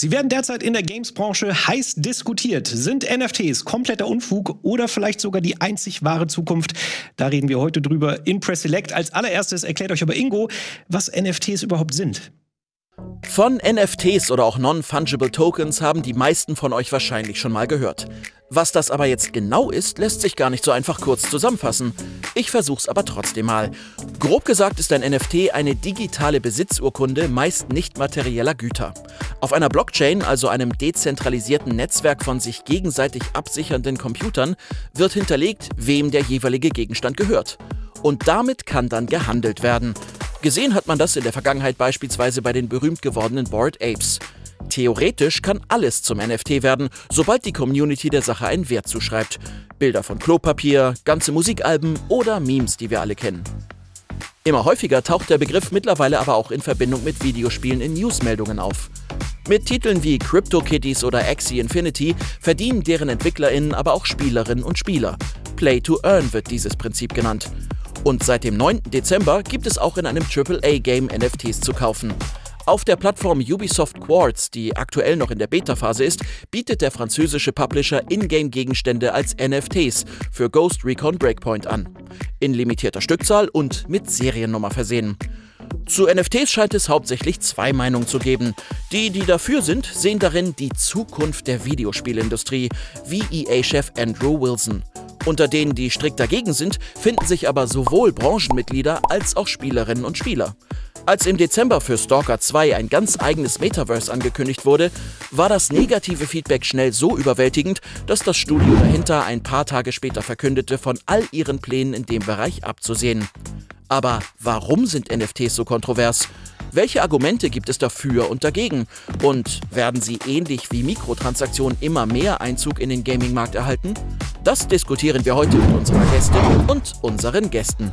Sie werden derzeit in der Games-Branche heiß diskutiert. Sind NFTs kompletter Unfug oder vielleicht sogar die einzig wahre Zukunft? Da reden wir heute drüber in Press Select. Als allererstes erklärt euch aber Ingo, was NFTs überhaupt sind. Von NFTs oder auch Non-Fungible Tokens haben die meisten von euch wahrscheinlich schon mal gehört. Was das aber jetzt genau ist, lässt sich gar nicht so einfach kurz zusammenfassen. Ich versuch's aber trotzdem mal. Grob gesagt ist ein NFT eine digitale Besitzurkunde meist nicht materieller Güter. Auf einer Blockchain, also einem dezentralisierten Netzwerk von sich gegenseitig absichernden Computern, wird hinterlegt, wem der jeweilige Gegenstand gehört. Und damit kann dann gehandelt werden. Gesehen hat man das in der Vergangenheit beispielsweise bei den berühmt gewordenen Bored Apes. Theoretisch kann alles zum NFT werden, sobald die Community der Sache einen Wert zuschreibt. Bilder von Klopapier, ganze Musikalben oder Memes, die wir alle kennen. Immer häufiger taucht der Begriff mittlerweile aber auch in Verbindung mit Videospielen in Newsmeldungen auf. Mit Titeln wie CryptoKitties oder Axie Infinity verdienen deren EntwicklerInnen aber auch Spielerinnen und Spieler. Play to Earn wird dieses Prinzip genannt. Und seit dem 9. Dezember gibt es auch in einem AAA-Game NFTs zu kaufen. Auf der Plattform Ubisoft Quartz, die aktuell noch in der Beta-Phase ist, bietet der französische Publisher Ingame-Gegenstände als NFTs für Ghost Recon Breakpoint an. In limitierter Stückzahl und mit Seriennummer versehen. Zu NFTs scheint es hauptsächlich zwei Meinungen zu geben. Die, die dafür sind, sehen darin die Zukunft der Videospielindustrie, wie EA-Chef Andrew Wilson. Unter denen, die strikt dagegen sind, finden sich aber sowohl Branchenmitglieder als auch Spielerinnen und Spieler. Als im Dezember für Stalker 2 ein ganz eigenes Metaverse angekündigt wurde, war das negative Feedback schnell so überwältigend, dass das Studio dahinter ein paar Tage später verkündete, von all ihren Plänen in dem Bereich abzusehen. Aber warum sind NFTs so kontrovers? Welche Argumente gibt es dafür und dagegen? Und werden sie ähnlich wie Mikrotransaktionen immer mehr Einzug in den Gaming-Markt erhalten? Das diskutieren wir heute mit unserer Gästin und unseren Gästen.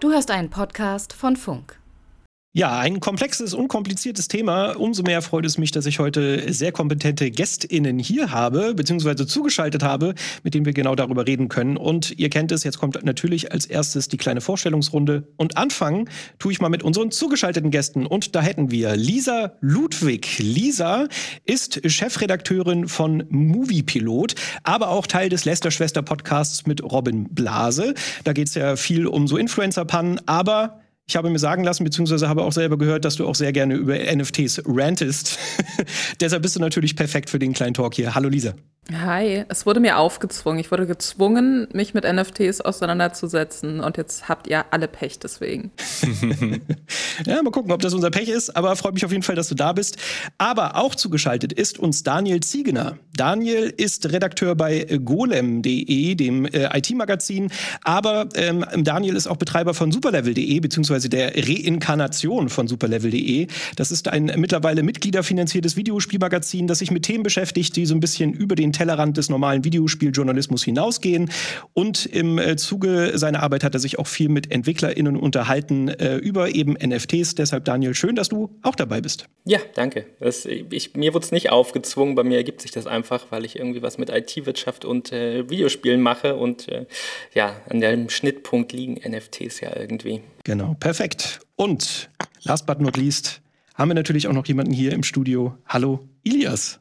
Du hörst einen Podcast von Funk. Ja, ein komplexes, unkompliziertes Thema. Umso mehr freut es mich, dass ich heute sehr kompetente GästInnen hier habe, beziehungsweise zugeschaltet habe, mit denen wir genau darüber reden können. Und ihr kennt es, jetzt kommt natürlich als erstes die kleine Vorstellungsrunde. Und anfangen tue ich mal mit unseren zugeschalteten Gästen. Und da hätten wir Lisa Ludwig. Lisa ist Chefredakteurin von Moviepilot, aber auch Teil des Lester-Schwester-Podcasts mit Robin Blase. Da geht es ja viel um so Influencer-Pannen, aber ich habe mir sagen lassen, beziehungsweise habe auch selber gehört, dass du auch sehr gerne über NFTs rantest. Deshalb bist du natürlich perfekt für den kleinen Talk hier. Hallo Lisa. Hi, es wurde mir aufgezwungen. Ich wurde gezwungen, mich mit NFTs auseinanderzusetzen und jetzt habt ihr alle Pech deswegen. ja, mal gucken, ob das unser Pech ist, aber freut mich auf jeden Fall, dass du da bist. Aber auch zugeschaltet ist uns Daniel Ziegener. Daniel ist Redakteur bei golem.de, dem äh, IT-Magazin, aber ähm, Daniel ist auch Betreiber von superlevel.de, beziehungsweise der Reinkarnation von superlevel.de. Das ist ein mittlerweile mitgliederfinanziertes Videospielmagazin, das sich mit Themen beschäftigt, die so ein bisschen über den Tellerrand des normalen Videospieljournalismus hinausgehen. Und im äh, Zuge seiner Arbeit hat er sich auch viel mit EntwicklerInnen unterhalten äh, über eben NFTs. Deshalb, Daniel, schön, dass du auch dabei bist. Ja, danke. Das, ich, mir wurde es nicht aufgezwungen, bei mir ergibt sich das einfach, weil ich irgendwie was mit IT-Wirtschaft und äh, Videospielen mache und äh, ja, an dem Schnittpunkt liegen NFTs ja irgendwie. Genau, perfekt. Und last but not least haben wir natürlich auch noch jemanden hier im Studio. Hallo, Ilias.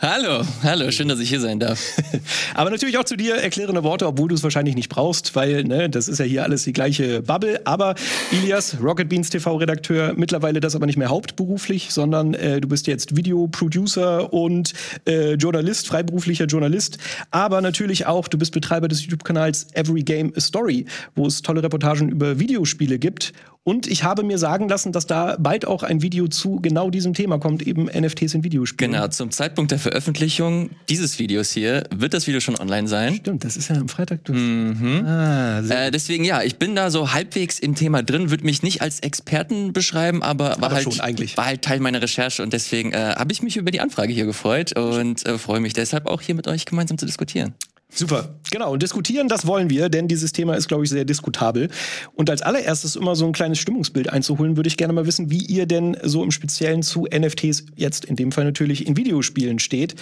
Hallo, hallo, schön, dass ich hier sein darf. Aber natürlich auch zu dir erklärende Worte, obwohl du es wahrscheinlich nicht brauchst, weil ne, das ist ja hier alles die gleiche Bubble. Aber Ilias, Rocket Beans TV-Redakteur, mittlerweile das aber nicht mehr hauptberuflich, sondern äh, du bist jetzt Videoproducer und äh, Journalist, freiberuflicher Journalist. Aber natürlich auch, du bist Betreiber des YouTube-Kanals Every Game a Story, wo es tolle Reportagen über Videospiele gibt. Und ich habe mir sagen lassen, dass da bald auch ein Video zu genau diesem Thema kommt, eben NFTs in Videospielen. Genau, zum Zeitpunkt der Veröffentlichung dieses Videos hier wird das Video schon online sein. Stimmt, das ist ja am Freitag. Mhm. Ah, äh, deswegen ja, ich bin da so halbwegs im Thema drin, würde mich nicht als Experten beschreiben, aber, war, aber halt, schon eigentlich. war halt Teil meiner Recherche und deswegen äh, habe ich mich über die Anfrage hier gefreut und äh, freue mich deshalb auch hier mit euch gemeinsam zu diskutieren. Super, genau. Und diskutieren, das wollen wir, denn dieses Thema ist, glaube ich, sehr diskutabel. Und als allererstes immer so ein kleines Stimmungsbild einzuholen, würde ich gerne mal wissen, wie ihr denn so im Speziellen zu NFTs jetzt in dem Fall natürlich in Videospielen steht.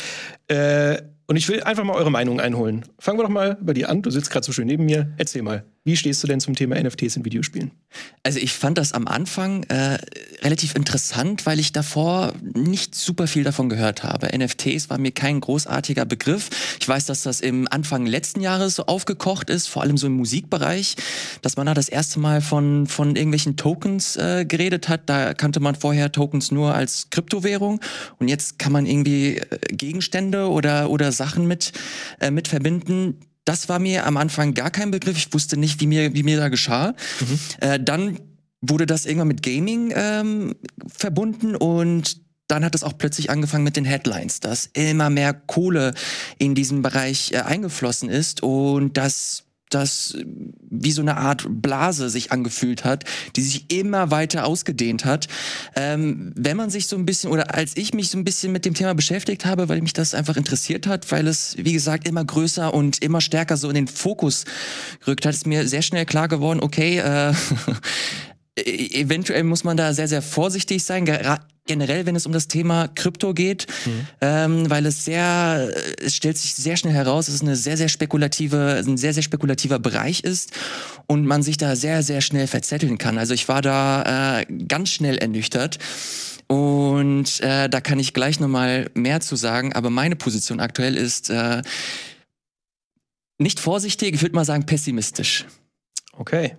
Äh, Und ich will einfach mal eure Meinung einholen. Fangen wir doch mal bei dir an. Du sitzt gerade so schön neben mir. Erzähl mal, wie stehst du denn zum Thema NFTs in Videospielen? Also ich fand das am Anfang äh, relativ interessant, weil ich davor nicht super viel davon gehört habe. NFTs war mir kein großartiger Begriff. Ich weiß, dass das im Anfang letzten Jahres so aufgekocht ist, vor allem so im Musikbereich, dass man da das erste Mal von, von irgendwelchen Tokens äh, geredet hat. Da kannte man vorher Tokens nur als Kryptowährung und jetzt kann man irgendwie äh, Gegenstände oder, oder Sachen mit, äh, mit verbinden. Das war mir am Anfang gar kein Begriff. Ich wusste nicht, wie mir, wie mir da geschah. Mhm. Äh, dann wurde das irgendwann mit Gaming ähm, verbunden und dann hat es auch plötzlich angefangen mit den Headlines, dass immer mehr Kohle in diesen Bereich äh, eingeflossen ist und dass das wie so eine Art Blase sich angefühlt hat, die sich immer weiter ausgedehnt hat. Ähm, wenn man sich so ein bisschen, oder als ich mich so ein bisschen mit dem Thema beschäftigt habe, weil mich das einfach interessiert hat, weil es, wie gesagt, immer größer und immer stärker so in den Fokus gerückt hat, ist mir sehr schnell klar geworden, okay, äh, e-, eventuell muss man da sehr, sehr vorsichtig sein, generell, wenn es um das Thema Krypto geht, mhm. ähm, weil es sehr, es stellt sich sehr schnell heraus, dass es eine sehr, sehr spekulative, ein sehr, sehr spekulativer Bereich ist und man sich da sehr, sehr schnell verzetteln kann. Also ich war da äh, ganz schnell ernüchtert. Und äh, da kann ich gleich nochmal mehr zu sagen, aber meine Position aktuell ist äh, nicht vorsichtig, ich würde mal sagen pessimistisch. Okay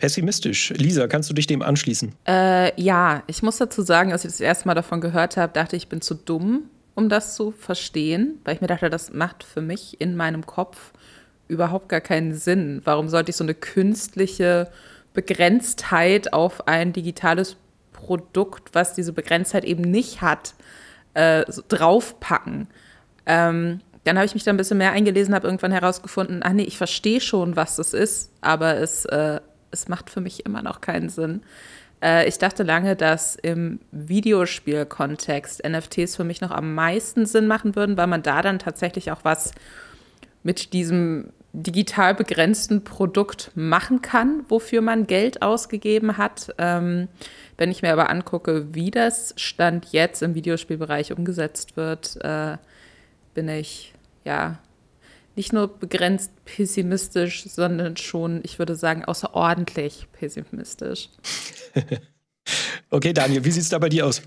pessimistisch. Lisa, kannst du dich dem anschließen? Äh, ja, ich muss dazu sagen, als ich das erste Mal davon gehört habe, dachte ich, ich bin zu dumm, um das zu verstehen, weil ich mir dachte, das macht für mich in meinem Kopf überhaupt gar keinen Sinn. Warum sollte ich so eine künstliche Begrenztheit auf ein digitales Produkt, was diese Begrenztheit eben nicht hat, äh, so draufpacken? Ähm, dann habe ich mich da ein bisschen mehr eingelesen, habe irgendwann herausgefunden, ach nee, ich verstehe schon, was das ist, aber es äh, es macht für mich immer noch keinen Sinn. Äh, ich dachte lange, dass im Videospielkontext NFTs für mich noch am meisten Sinn machen würden, weil man da dann tatsächlich auch was mit diesem digital begrenzten Produkt machen kann, wofür man Geld ausgegeben hat. Ähm, wenn ich mir aber angucke, wie das Stand jetzt im Videospielbereich umgesetzt wird, äh, bin ich ja nicht nur begrenzt pessimistisch, sondern schon, ich würde sagen, außerordentlich pessimistisch. okay, Daniel, wie sieht es da bei dir aus?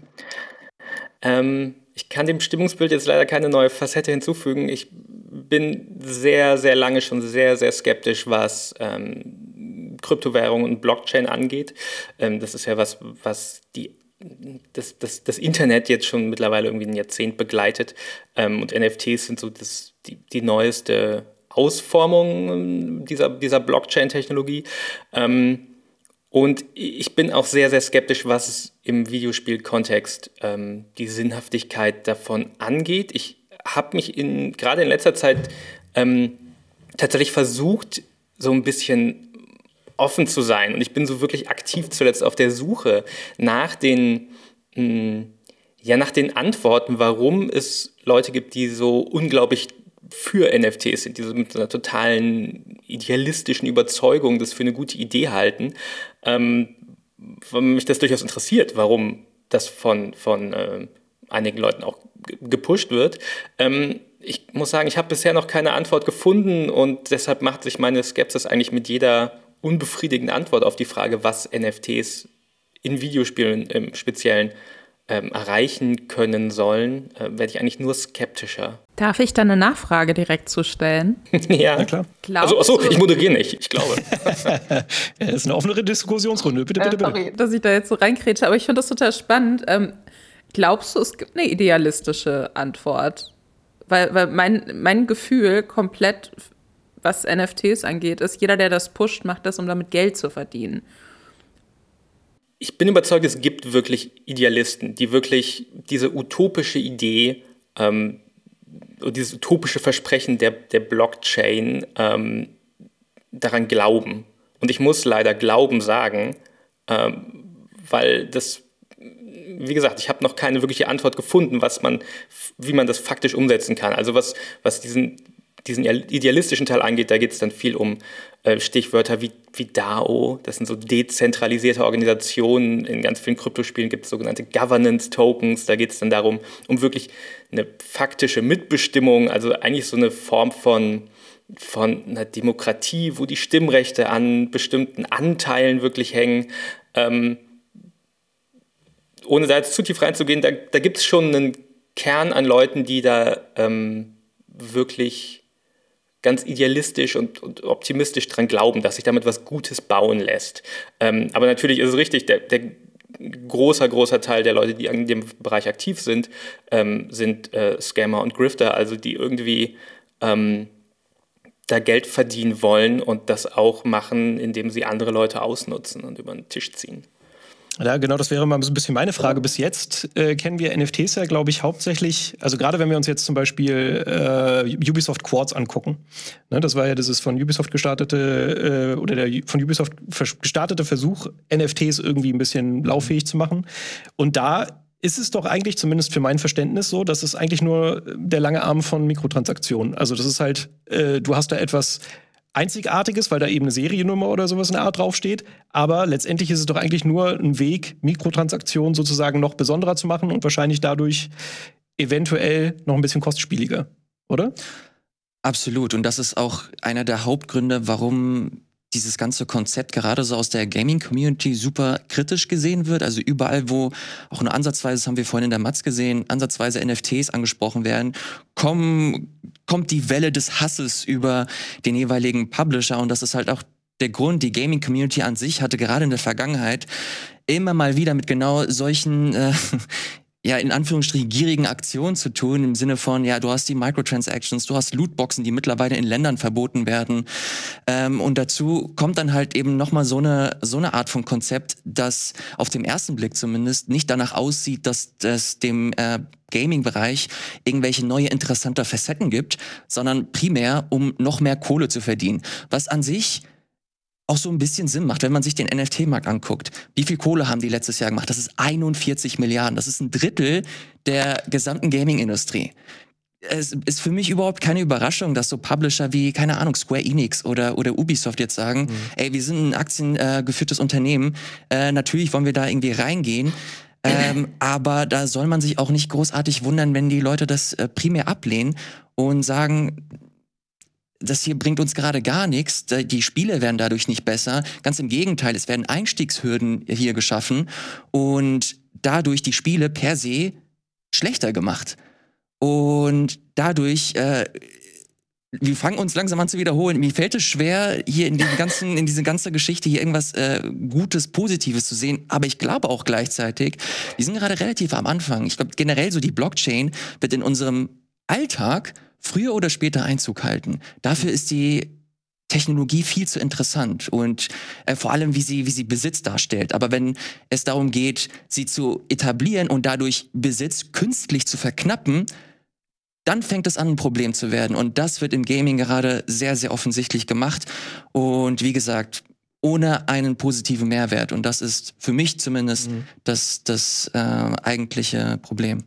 Ähm, ich kann dem Stimmungsbild jetzt leider keine neue Facette hinzufügen. Ich bin sehr, sehr lange schon sehr, sehr skeptisch, was ähm, Kryptowährungen und Blockchain angeht. Ähm, das ist ja was, was die das, das, das Internet jetzt schon mittlerweile irgendwie ein Jahrzehnt begleitet. Ähm, und NFTs sind so das, die, die neueste Ausformung dieser, dieser Blockchain-Technologie. Ähm, und ich bin auch sehr, sehr skeptisch, was es im Videospielkontext ähm, die Sinnhaftigkeit davon angeht. Ich habe mich in, gerade in letzter Zeit ähm, tatsächlich versucht, so ein bisschen offen zu sein. Und ich bin so wirklich aktiv zuletzt auf der Suche nach den, mh, hm, ja, nach den Antworten, warum es Leute gibt, die so unglaublich für NFTs sind, die so mit einer totalen idealistischen Überzeugung das für eine gute Idee halten. Ähm, weil mich das durchaus interessiert, warum das von, von äh, einigen Leuten auch gepusht wird. Ähm, ich muss sagen, ich habe bisher noch keine Antwort gefunden und deshalb macht sich meine Skepsis eigentlich mit jeder unbefriedigende Antwort auf die Frage, was NFTs in Videospielen im Speziellen ähm, erreichen können sollen, äh, werde ich eigentlich nur skeptischer. Darf ich da eine Nachfrage direkt zu stellen? ja, Na klar. also, achso, ich moderiere nicht, ich glaube. ja, das ist eine offenere Diskussionsrunde. Bitte, bitte, bitte. Äh, sorry, dass ich da jetzt so reinkretsche, aber ich finde das total spannend. Ähm, glaubst du, es gibt eine idealistische Antwort? Weil, weil mein, mein Gefühl komplett was NFTs angeht, ist, jeder, der das pusht, macht das, um damit Geld zu verdienen. Ich bin überzeugt, es gibt wirklich Idealisten, die wirklich diese utopische Idee, ähm, dieses utopische Versprechen der, der Blockchain ähm, daran glauben. Und ich muss leider Glauben sagen, ähm, weil das, wie gesagt, ich habe noch keine wirkliche Antwort gefunden, was man, wie man das faktisch umsetzen kann. Also was, was diesen diesen idealistischen Teil angeht, da geht es dann viel um äh, Stichwörter wie, wie DAO, das sind so dezentralisierte Organisationen. In ganz vielen Kryptospielen gibt es sogenannte Governance-Tokens. Da geht es dann darum, um wirklich eine faktische Mitbestimmung, also eigentlich so eine Form von, von einer Demokratie, wo die Stimmrechte an bestimmten Anteilen wirklich hängen. Ähm, ohne da jetzt zu tief reinzugehen, da, da gibt es schon einen Kern an Leuten, die da ähm, wirklich ganz idealistisch und, und, optimistisch dran glauben, dass sich damit was Gutes bauen lässt. Ähm, aber natürlich ist es richtig, der, der großer, großer Teil der Leute, die in dem Bereich aktiv sind, ähm, sind äh, Scammer und Grifter, also die irgendwie ähm, da Geld verdienen wollen und das auch machen, indem sie andere Leute ausnutzen und über den Tisch ziehen. Ja, genau, das wäre mal ein bisschen meine Frage. Bis jetzt äh, kennen wir NFTs ja, glaube ich, hauptsächlich, also gerade wenn wir uns jetzt zum Beispiel äh, Ubisoft Quartz angucken. Ne, das war ja dieses von Ubisoft gestartete äh, oder der von Ubisoft gestartete Versuch, NFTs irgendwie ein bisschen lauffähig zu machen. Und da ist es doch eigentlich, zumindest für mein Verständnis, so, dass es eigentlich nur der lange Arm von Mikrotransaktionen. Also das ist halt, äh, du hast da etwas Einzigartiges, weil da eben eine Seriennummer oder sowas in der Art draufsteht. Aber letztendlich ist es doch eigentlich nur ein Weg, Mikrotransaktionen sozusagen noch besonderer zu machen und wahrscheinlich dadurch eventuell noch ein bisschen kostspieliger, oder? Absolut. Und das ist auch einer der Hauptgründe, warum dieses ganze Konzept gerade so aus der Gaming-Community super kritisch gesehen wird. Also überall, wo auch nur ansatzweise, das haben wir vorhin in der Matz gesehen, ansatzweise NFTs angesprochen werden, kommen, kommt die Welle des Hasses über den jeweiligen Publisher. Und das ist halt auch der Grund, die Gaming-Community an sich hatte gerade in der Vergangenheit immer mal wieder mit genau solchen äh, ja, in Anführungsstrichen gierigen Aktionen zu tun, im Sinne von, ja, du hast die Microtransactions, du hast Lootboxen, die mittlerweile in Ländern verboten werden. Ähm, und dazu kommt dann halt eben nochmal so eine, so eine Art von Konzept, das auf dem ersten Blick zumindest nicht danach aussieht, dass das dem äh, Gaming-Bereich irgendwelche neue interessante Facetten gibt, sondern primär, um noch mehr Kohle zu verdienen. Was an sich auch so ein bisschen Sinn macht, wenn man sich den NFT-Markt anguckt. Wie viel Kohle haben die letztes Jahr gemacht? Das ist 41 Milliarden. Das ist ein Drittel der gesamten Gaming-Industrie. Es ist für mich überhaupt keine Überraschung, dass so Publisher wie, keine Ahnung, Square Enix oder, oder Ubisoft jetzt sagen, mhm. ey, wir sind ein aktiengeführtes äh, Unternehmen, äh, natürlich wollen wir da irgendwie reingehen, ähm, aber da soll man sich auch nicht großartig wundern, wenn die Leute das äh, primär ablehnen und sagen, das hier bringt uns gerade gar nichts. Die Spiele werden dadurch nicht besser. Ganz im Gegenteil, es werden Einstiegshürden hier geschaffen und dadurch die Spiele per se schlechter gemacht. Und dadurch, äh, wir fangen uns langsam an zu wiederholen. Mir fällt es schwer, hier in, den ganzen, in diese ganze Geschichte hier irgendwas äh, Gutes, Positives zu sehen. Aber ich glaube auch gleichzeitig, wir sind gerade relativ am Anfang. Ich glaube generell so die Blockchain wird in unserem Alltag früher oder später Einzug halten. Dafür ist die Technologie viel zu interessant und äh, vor allem, wie sie, wie sie Besitz darstellt. Aber wenn es darum geht, sie zu etablieren und dadurch Besitz künstlich zu verknappen, dann fängt es an, ein Problem zu werden. Und das wird im Gaming gerade sehr, sehr offensichtlich gemacht. Und wie gesagt, ohne einen positiven Mehrwert. Und das ist für mich zumindest mhm. das, das äh, eigentliche Problem.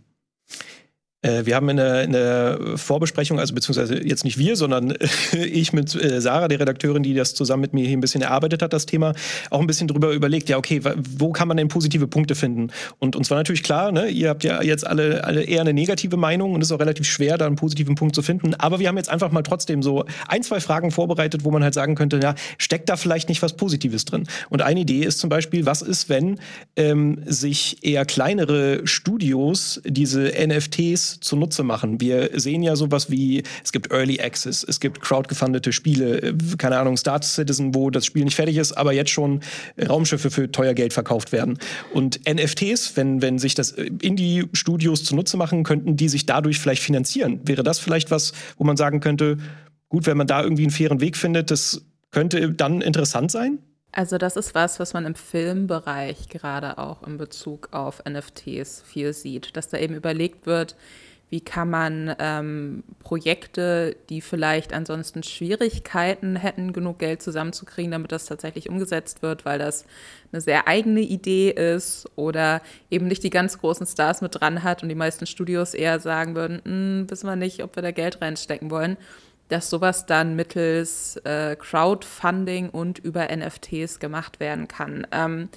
Äh, wir haben in der, in der, Vorbesprechung, also beziehungsweise jetzt nicht wir, sondern ich mit äh, Sarah, der Redakteurin, die das zusammen mit mir hier ein bisschen erarbeitet hat, das Thema, auch ein bisschen drüber überlegt, ja, okay, wo kann man denn positive Punkte finden? Und uns war natürlich klar, ne, ihr habt ja jetzt alle, alle eher eine negative Meinung und es ist auch relativ schwer, da einen positiven Punkt zu finden. Aber wir haben jetzt einfach mal trotzdem so ein, zwei Fragen vorbereitet, wo man halt sagen könnte, ja, steckt da vielleicht nicht was Positives drin? Und eine Idee ist zum Beispiel, was ist, wenn ähm, sich eher kleinere Studios diese NFTs zunutze machen. Wir sehen ja sowas wie, es gibt Early Access, es gibt crowdgefundete Spiele, äh, keine Ahnung, Star Citizen, wo das Spiel nicht fertig ist, aber jetzt schon Raumschiffe für teuer Geld verkauft werden. Und NFTs, wenn, wenn sich das Indie-Studios zunutze machen, könnten die sich dadurch vielleicht finanzieren. Wäre das vielleicht was, wo man sagen könnte, gut, wenn man da irgendwie einen fairen Weg findet, das könnte dann interessant sein? Also das ist was, was man im Filmbereich gerade auch in Bezug auf NFTs viel sieht, dass da eben überlegt wird, wie kann man ähm, Projekte, die vielleicht ansonsten Schwierigkeiten hätten, genug Geld zusammenzukriegen, damit das tatsächlich umgesetzt wird, weil das eine sehr eigene Idee ist oder eben nicht die ganz großen Stars mit dran hat und die meisten Studios eher sagen würden, hm, wissen wir nicht, ob wir da Geld reinstecken wollen. dass sowas dann mittels äh, Crowdfunding und über NFTs gemacht werden kann. Ähm,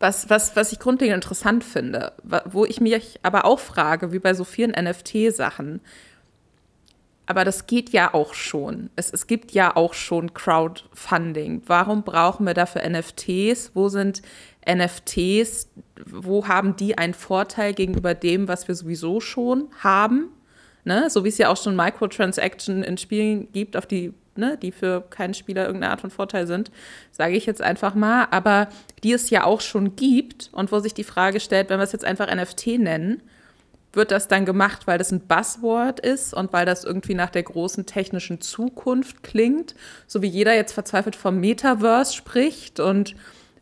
was, was, was ich grundlegend interessant finde, wo ich mich aber auch frage, wie bei so vielen NFT-Sachen, aber das geht ja auch schon. Es, es gibt ja auch schon Crowdfunding. Warum brauchen wir dafür NFTs? Wo sind NFTs? Wo haben die einen Vorteil gegenüber dem, was wir sowieso schon haben? Ne? So wie es ja auch schon Microtransaction in Spielen gibt, auf die, ne, die für keinen Spieler irgendeine Art von Vorteil sind, sage ich jetzt einfach mal, aber die es ja auch schon gibt und wo sich die Frage stellt, wenn wir es jetzt einfach NFT nennen, wird das dann gemacht, weil das ein Buzzword ist und weil das irgendwie nach der großen technischen Zukunft klingt, so wie jeder jetzt verzweifelt vom Metaverse spricht und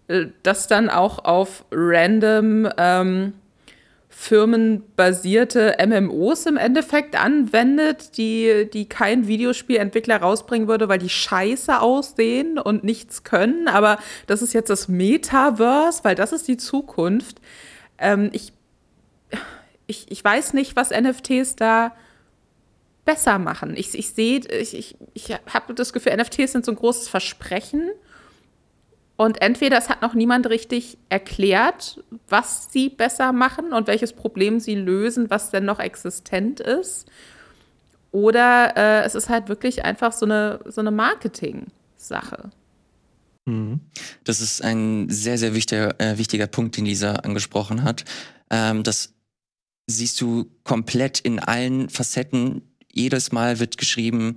äh, das dann auch auf random ähm, firmenbasierte MMOs im Endeffekt anwendet, die, die kein Videospielentwickler rausbringen würde, weil die scheiße aussehen und nichts können. Aber das ist jetzt das Metaverse, weil das ist die Zukunft. Ähm, ich, ich, ich weiß nicht, was NFTs da besser machen. Ich, ich sehe, ich, ich, ich habe das Gefühl, NFTs sind so ein großes Versprechen und entweder es hat noch niemand richtig erklärt, was sie besser machen und welches Problem sie lösen, was denn noch existent ist. Oder äh, es ist halt wirklich einfach so eine, so eine Marketing-Sache. Mhm. Das ist ein sehr, sehr wichtiger, äh, wichtiger Punkt, den Lisa angesprochen hat. Ähm, das siehst du komplett in allen Facetten. Jedes Mal wird geschrieben,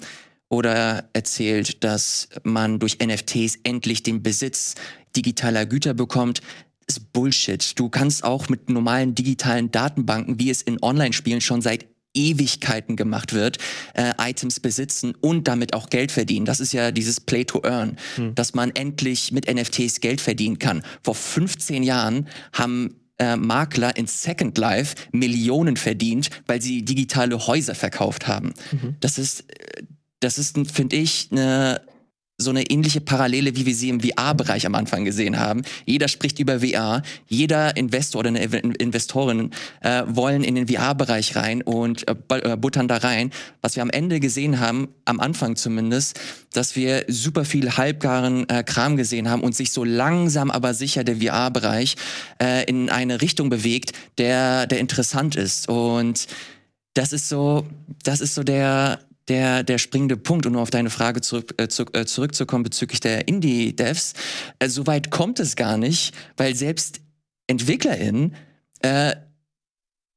oder erzählt, dass man durch NFTs endlich den Besitz digitaler Güter bekommt. Das ist Bullshit. Du kannst auch mit normalen digitalen Datenbanken, wie es in Online-Spielen schon seit Ewigkeiten gemacht wird, äh, Items besitzen und damit auch Geld verdienen. Das ist ja dieses Play to Earn, hm. dass man endlich mit NFTs Geld verdienen kann. Vor 15 Jahren haben äh, Makler in Second Life Millionen verdient, weil sie digitale Häuser verkauft haben. Mhm. Das ist äh, das ist, finde ich, eine so eine ähnliche Parallele, wie wir sie im VR-Bereich am Anfang gesehen haben. Jeder spricht über VR, jeder Investor oder eine Investorin äh, wollen in den VR-Bereich rein und äh, äh, buttern da rein. Was wir am Ende gesehen haben, am Anfang zumindest, dass wir super viel halbgaren äh, Kram gesehen haben und sich so langsam aber sicher der VR-Bereich äh, in eine Richtung bewegt, der, der interessant ist. Und das ist so, das ist so der, der, der springende Punkt, um nur auf deine Frage zurück, äh, zu, äh, zurückzukommen bezüglich der Indie-Devs. Äh, Soweit kommt es gar nicht, weil selbst EntwicklerInnen äh,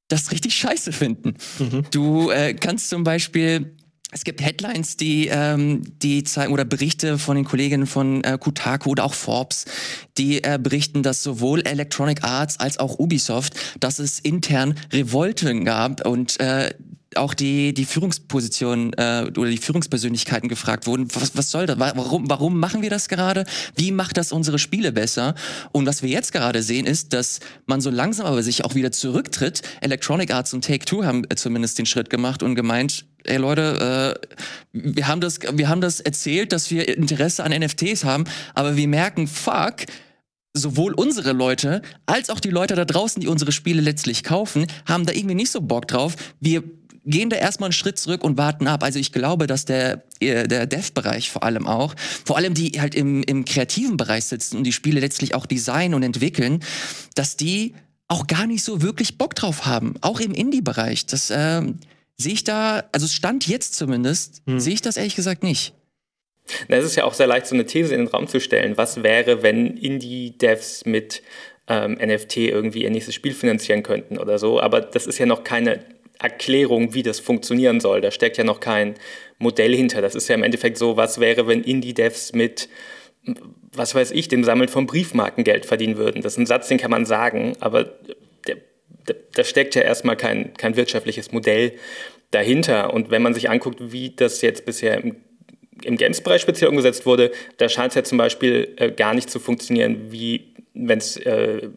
das richtig scheiße finden. Mhm. Du äh, kannst zum Beispiel es gibt Headlines, die, ähm, die zeigen, oder Berichte von den Kolleginnen von äh, Kotaku oder auch Forbes, die äh, berichten, dass sowohl Electronic Arts als auch Ubisoft, dass es intern Revolten gab und äh, auch die, die Führungspositionen äh, oder die Führungspersönlichkeiten gefragt wurden, was, was soll das? Warum, warum machen wir das gerade? Wie macht das unsere Spiele besser? Und was wir jetzt gerade sehen, ist, dass man so langsam aber sich auch wieder zurücktritt. Electronic Arts und Take-Two haben äh, zumindest den Schritt gemacht und gemeint, ey Leute, äh, wir haben das, wir haben das erzählt, dass wir Interesse an NFTs haben, aber wir merken, fuck, sowohl unsere Leute als auch die Leute da draußen, die unsere Spiele letztlich kaufen, haben da irgendwie nicht so Bock drauf. Wir gehen da erstmal einen Schritt zurück und warten ab. Also ich glaube, dass der, äh, der Dev-Bereich vor allem auch, vor allem die halt im, im kreativen Bereich sitzen und die Spiele letztlich auch designen und entwickeln, dass die auch gar nicht so wirklich Bock drauf haben. Auch im Indie-Bereich. Das ähm, sehe ich da, also Stand jetzt zumindest, hm. sehe ich das ehrlich gesagt nicht. Es ist ja auch sehr leicht, so eine These in den Raum zu stellen. Was wäre, wenn Indie-Devs mit ähm, NFT irgendwie ihr nächstes Spiel finanzieren könnten oder so? Aber das ist ja noch keine Erklärung, wie das funktionieren soll. Da steckt ja noch kein Modell hinter. Das ist ja im Endeffekt so, was wäre, wenn Indie-Devs mit, was weiß ich, dem Sammeln von Briefmarken Geld verdienen würden. Das ist ein Satz, den kann man sagen, aber da steckt ja erstmal kein, kein wirtschaftliches Modell dahinter. Und wenn man sich anguckt, wie das jetzt bisher im im Games-Bereich speziell umgesetzt wurde, da scheint es ja zum Beispiel äh, gar nicht zu funktionieren, wie wenn es äh,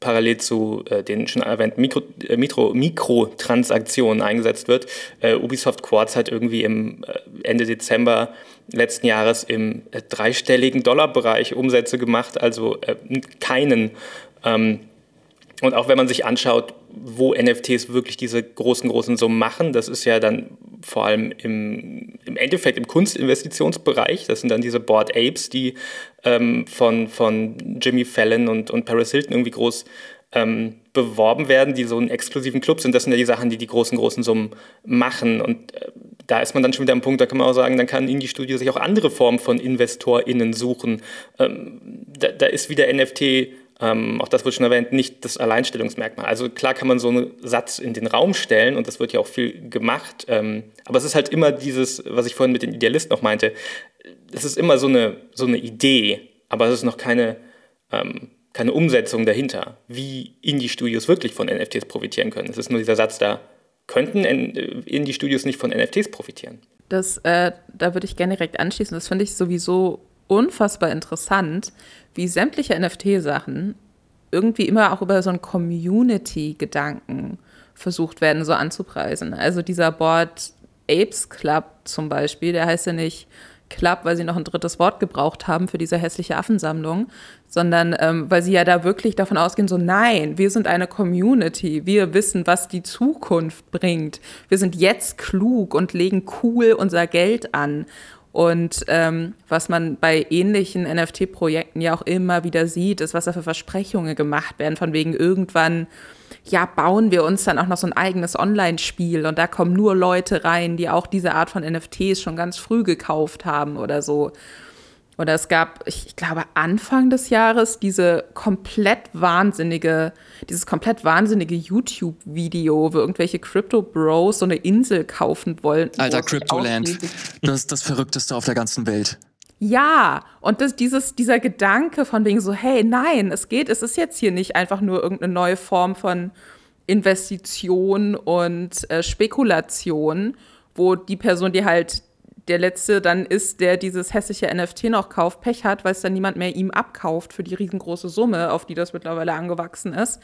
parallel zu äh, den schon erwähnten Mikro, äh, Mikro, Mikrotransaktionen eingesetzt wird. Äh, Ubisoft Quartz hat irgendwie im äh, Ende Dezember letzten Jahres im äh, dreistelligen Dollarbereich Umsätze gemacht, also keinen ähm, und auch wenn man sich anschaut, wo NFTs wirklich diese großen, großen Summen machen, das ist ja dann vor allem im, im Endeffekt im Kunstinvestitionsbereich. Das sind dann diese Board Apes, die ähm, von, von Jimmy Fallon und, und Paris Hilton irgendwie groß ähm, beworben werden, die so einen exklusiven Club sind. Das sind ja die Sachen, die die großen, großen Summen machen. Und äh, da ist man dann schon wieder am Punkt, da kann man auch sagen, dann kann Indie-Studio sich auch andere Formen von InvestorInnen suchen. Ähm, da, da ist wieder NFT ähm, auch das wird schon erwähnt, nicht das Alleinstellungsmerkmal. Also klar kann man so einen Satz in den Raum stellen und das wird ja auch viel gemacht, ähm, aber es ist halt immer dieses, was ich vorhin mit den Idealisten noch meinte, es ist immer so eine, so eine Idee, aber es ist noch keine, ähm, keine Umsetzung dahinter, wie Indie-Studios wirklich von NFTs profitieren können. Es ist nur dieser Satz da, könnten äh, Indie-Studios nicht von NFTs profitieren? Das, äh, da würde ich gerne direkt anschließen. Das finde ich sowieso unfassbar interessant, wie sämtliche NFT-Sachen irgendwie immer auch über so einen Community-Gedanken versucht werden, so anzupreisen. Also dieser Board Apes Club zum Beispiel, der heißt ja nicht Club, weil sie noch ein drittes Wort gebraucht haben für diese hässliche Affensammlung, sondern ähm, weil sie ja da wirklich davon ausgehen, so nein, wir sind eine Community, wir wissen, was die Zukunft bringt, wir sind jetzt klug und legen cool unser Geld an und ähm, was man bei ähnlichen NFT-Projekten ja auch immer wieder sieht, ist, was da für Versprechungen gemacht werden, von wegen irgendwann, ja, bauen wir uns dann auch noch so ein eigenes Online-Spiel und da kommen nur Leute rein, die auch diese Art von NFTs schon ganz früh gekauft haben oder so. Oder es gab, ich glaube, Anfang des Jahres diese komplett wahnsinnige, dieses komplett wahnsinnige YouTube-Video, wo irgendwelche Crypto-Bros so eine Insel kaufen wollten. Alter, Cryptoland. Das ist das Verrückteste auf der ganzen Welt. Ja, und das, dieses, dieser Gedanke von wegen so, hey, nein, es geht, es ist jetzt hier nicht einfach nur irgendeine neue Form von Investition und äh, Spekulation, wo die Person, die halt der letzte dann ist, der dieses hässliche NFT noch kauft, Pech hat, weil es dann niemand mehr ihm abkauft für die riesengroße Summe, auf die das mittlerweile angewachsen ist.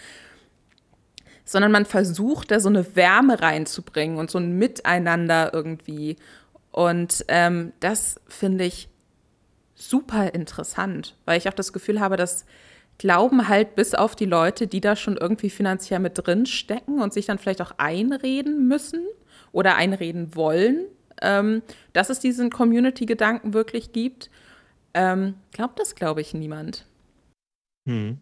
Sondern man versucht, da so eine Wärme reinzubringen und so ein Miteinander irgendwie. Und ähm, das finde ich super interessant, weil ich auch das Gefühl habe, dass glauben halt bis auf die Leute, die da schon irgendwie finanziell mit drin stecken und sich dann vielleicht auch einreden müssen oder einreden wollen, ähm, dass es diesen Community-Gedanken wirklich gibt, ähm, glaubt das, glaube ich, niemand. Hm.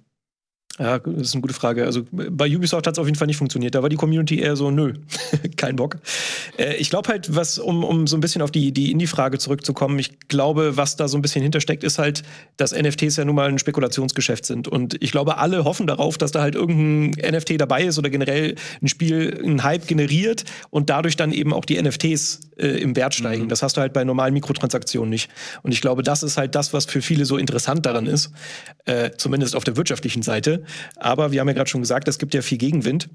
Ja, das ist eine gute Frage. Also bei Ubisoft hat es auf jeden Fall nicht funktioniert. Da war die Community eher so, nö, kein Bock. Äh, ich glaube halt, was, um, um so ein bisschen auf die, die Indie-Frage zurückzukommen, ich glaube, was da so ein bisschen hintersteckt, ist halt, dass NFTs ja nun mal ein Spekulationsgeschäft sind. Und ich glaube, alle hoffen darauf, dass da halt irgendein NFT dabei ist oder generell ein Spiel einen Hype generiert und dadurch dann eben auch die NFTs äh, im Wert steigen. Mhm. Das hast du halt bei normalen Mikrotransaktionen nicht. Und ich glaube, das ist halt das, was für viele so interessant daran ist, äh, zumindest auf der wirtschaftlichen Seite aber wir haben ja gerade schon gesagt, es gibt ja viel Gegenwind.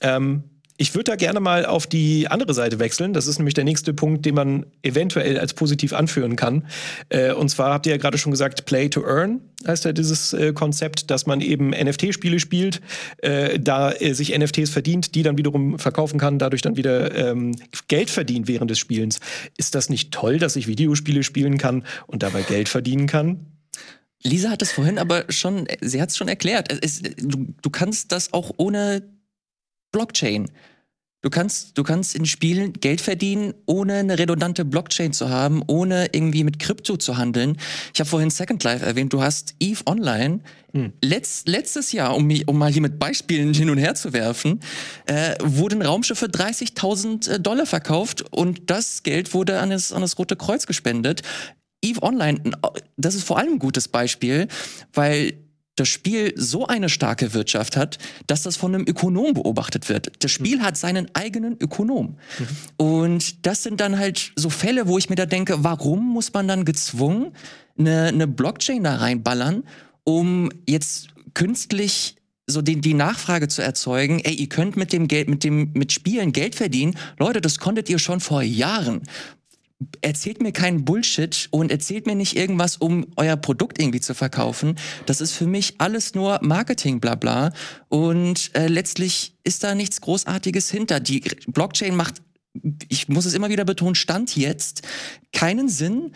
Ähm, ich würde da gerne mal auf die andere Seite wechseln. Das ist nämlich der nächste Punkt, den man eventuell als positiv anführen kann. Äh, und zwar habt ihr ja gerade schon gesagt, Play to Earn heißt ja dieses äh, Konzept, dass man eben NFT-Spiele spielt, äh, da äh, sich NFTs verdient, die dann wiederum verkaufen kann, dadurch dann wieder ähm, Geld verdient während des Spielens. Ist das nicht toll, dass ich Videospiele spielen kann und dabei Geld verdienen kann? Lisa hat es vorhin aber schon, sie hat es schon erklärt. Es, du, du kannst das auch ohne Blockchain. Du kannst, du kannst in Spielen Geld verdienen, ohne eine redundante Blockchain zu haben, ohne irgendwie mit Krypto zu handeln. Ich habe vorhin Second Life erwähnt, du hast Eve Online. Hm. Letz, letztes Jahr, um, um mal hier mit Beispielen hin und her zu werfen, äh, wurden Raumschiffe 30.000 äh, Dollar verkauft und das Geld wurde an das, an das Rote Kreuz gespendet. EVE Online, das ist vor allem ein gutes Beispiel, weil das Spiel so eine starke Wirtschaft hat, dass das von einem Ökonom beobachtet wird. Das Spiel mhm. hat seinen eigenen Ökonom. Mhm. Und das sind dann halt so Fälle, wo ich mir da denke, warum muss man dann gezwungen eine, eine Blockchain da reinballern, um jetzt künstlich so die, die Nachfrage zu erzeugen, ey, ihr könnt mit dem Geld, mit dem, mit Spielen Geld verdienen. Leute, das konntet ihr schon vor Jahren erzählt mir keinen Bullshit und erzählt mir nicht irgendwas, um euer Produkt irgendwie zu verkaufen. Das ist für mich alles nur Marketing, bla bla. Und äh, letztlich ist da nichts Großartiges hinter. Die Blockchain macht, ich muss es immer wieder betonen, Stand jetzt keinen Sinn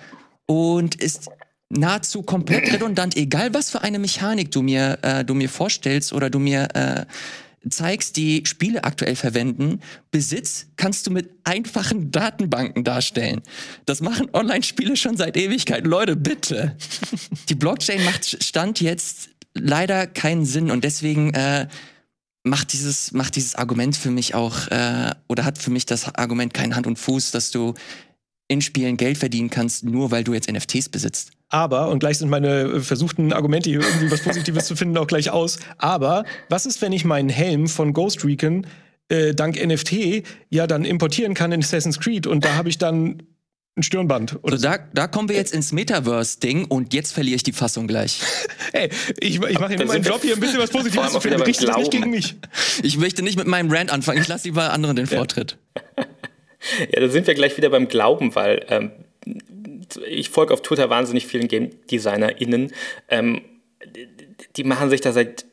und ist nahezu komplett redundant, egal was für eine Mechanik du mir, äh, du mir vorstellst oder du mir äh, zeigst, die Spiele aktuell verwenden, Besitz kannst du mit einfachen Datenbanken darstellen. Das machen Online-Spiele schon seit Ewigkeit. Leute, bitte. Die Blockchain macht Stand jetzt leider keinen Sinn und deswegen äh, macht dieses macht dieses Argument für mich auch äh, oder hat für mich das Argument keinen Hand und Fuß, dass du in Spielen Geld verdienen kannst, nur weil du jetzt NFTs besitzt. Aber, und gleich sind meine versuchten Argumente hier irgendwie was Positives zu finden auch gleich aus, aber was ist, wenn ich meinen Helm von Ghost Recon äh, dank NFT ja dann importieren kann in Assassin's Creed und da habe ich dann ein Stirnband. Oder so, da, da kommen wir jetzt ins Metaverse-Ding und jetzt verliere ich die Fassung gleich. Ey, ich, ich mache hier nur meinen Job, hier ein bisschen was Positives zu finden. Richte nicht gegen mich. Ich möchte nicht mit meinem Rant anfangen. Ich lasse lieber anderen den Vortritt. Ja, da sind wir gleich wieder beim Glauben, weil ähm, ich folge auf Twitter wahnsinnig vielen Game DesignerInnen. Ähm, die machen sich da seit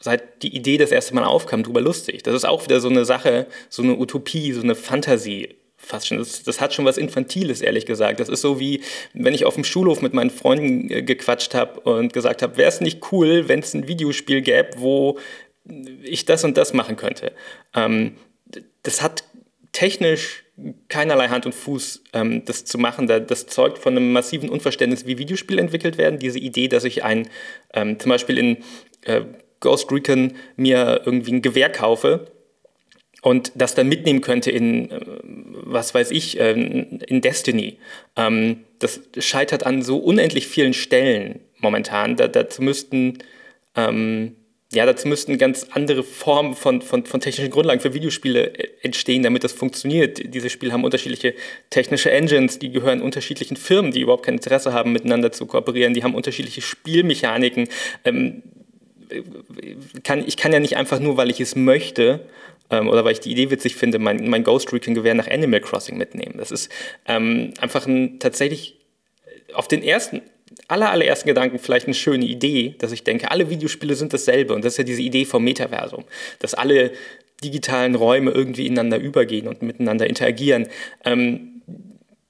seit die Idee das erste Mal aufkam, drüber lustig. Das ist auch wieder so eine Sache, so eine Utopie, so eine Fantasie fast schon. Das, das, hat schon was Infantiles, ehrlich gesagt. Das ist so wie, wenn ich auf dem Schulhof mit meinen Freunden gequatscht habe und gesagt habe, wäre es nicht cool, wenn es ein Videospiel gäbe, wo ich das und das machen könnte. Ähm, das hat technisch keinerlei Hand und Fuß, ähm, das zu machen. Das zeugt von einem massiven Unverständnis, wie Videospiele entwickelt werden. Diese Idee, dass ich ein, ähm, zum Beispiel in äh, Ghost Recon mir irgendwie ein Gewehr kaufe und das dann mitnehmen könnte in, äh, was weiß ich, äh, in Destiny. Ähm, das scheitert an so unendlich vielen Stellen momentan. Da, dazu müssten ähm, ja, dazu müssten ganz andere Formen von, von, von technischen Grundlagen für Videospiele äh, entstehen, damit das funktioniert. Diese Spiele haben unterschiedliche technische Engines, die gehören unterschiedlichen Firmen, die überhaupt kein Interesse haben, miteinander zu kooperieren. Die haben unterschiedliche Spielmechaniken. Ähm, kann, ich kann ja nicht einfach nur, weil ich es möchte, ähm, oder weil ich die Idee witzig finde, mein, mein Ghost Recon Gewehr nach Animal Crossing mitnehmen. Das ist ähm, einfach ein tatsächlich auf den ersten aller, allerersten Gedanken vielleicht eine schöne Idee, dass ich denke, alle Videospiele sind dasselbe. Und das ist ja diese Idee vom Metaversum, dass alle digitalen Räume irgendwie ineinander übergehen und miteinander interagieren. Ähm,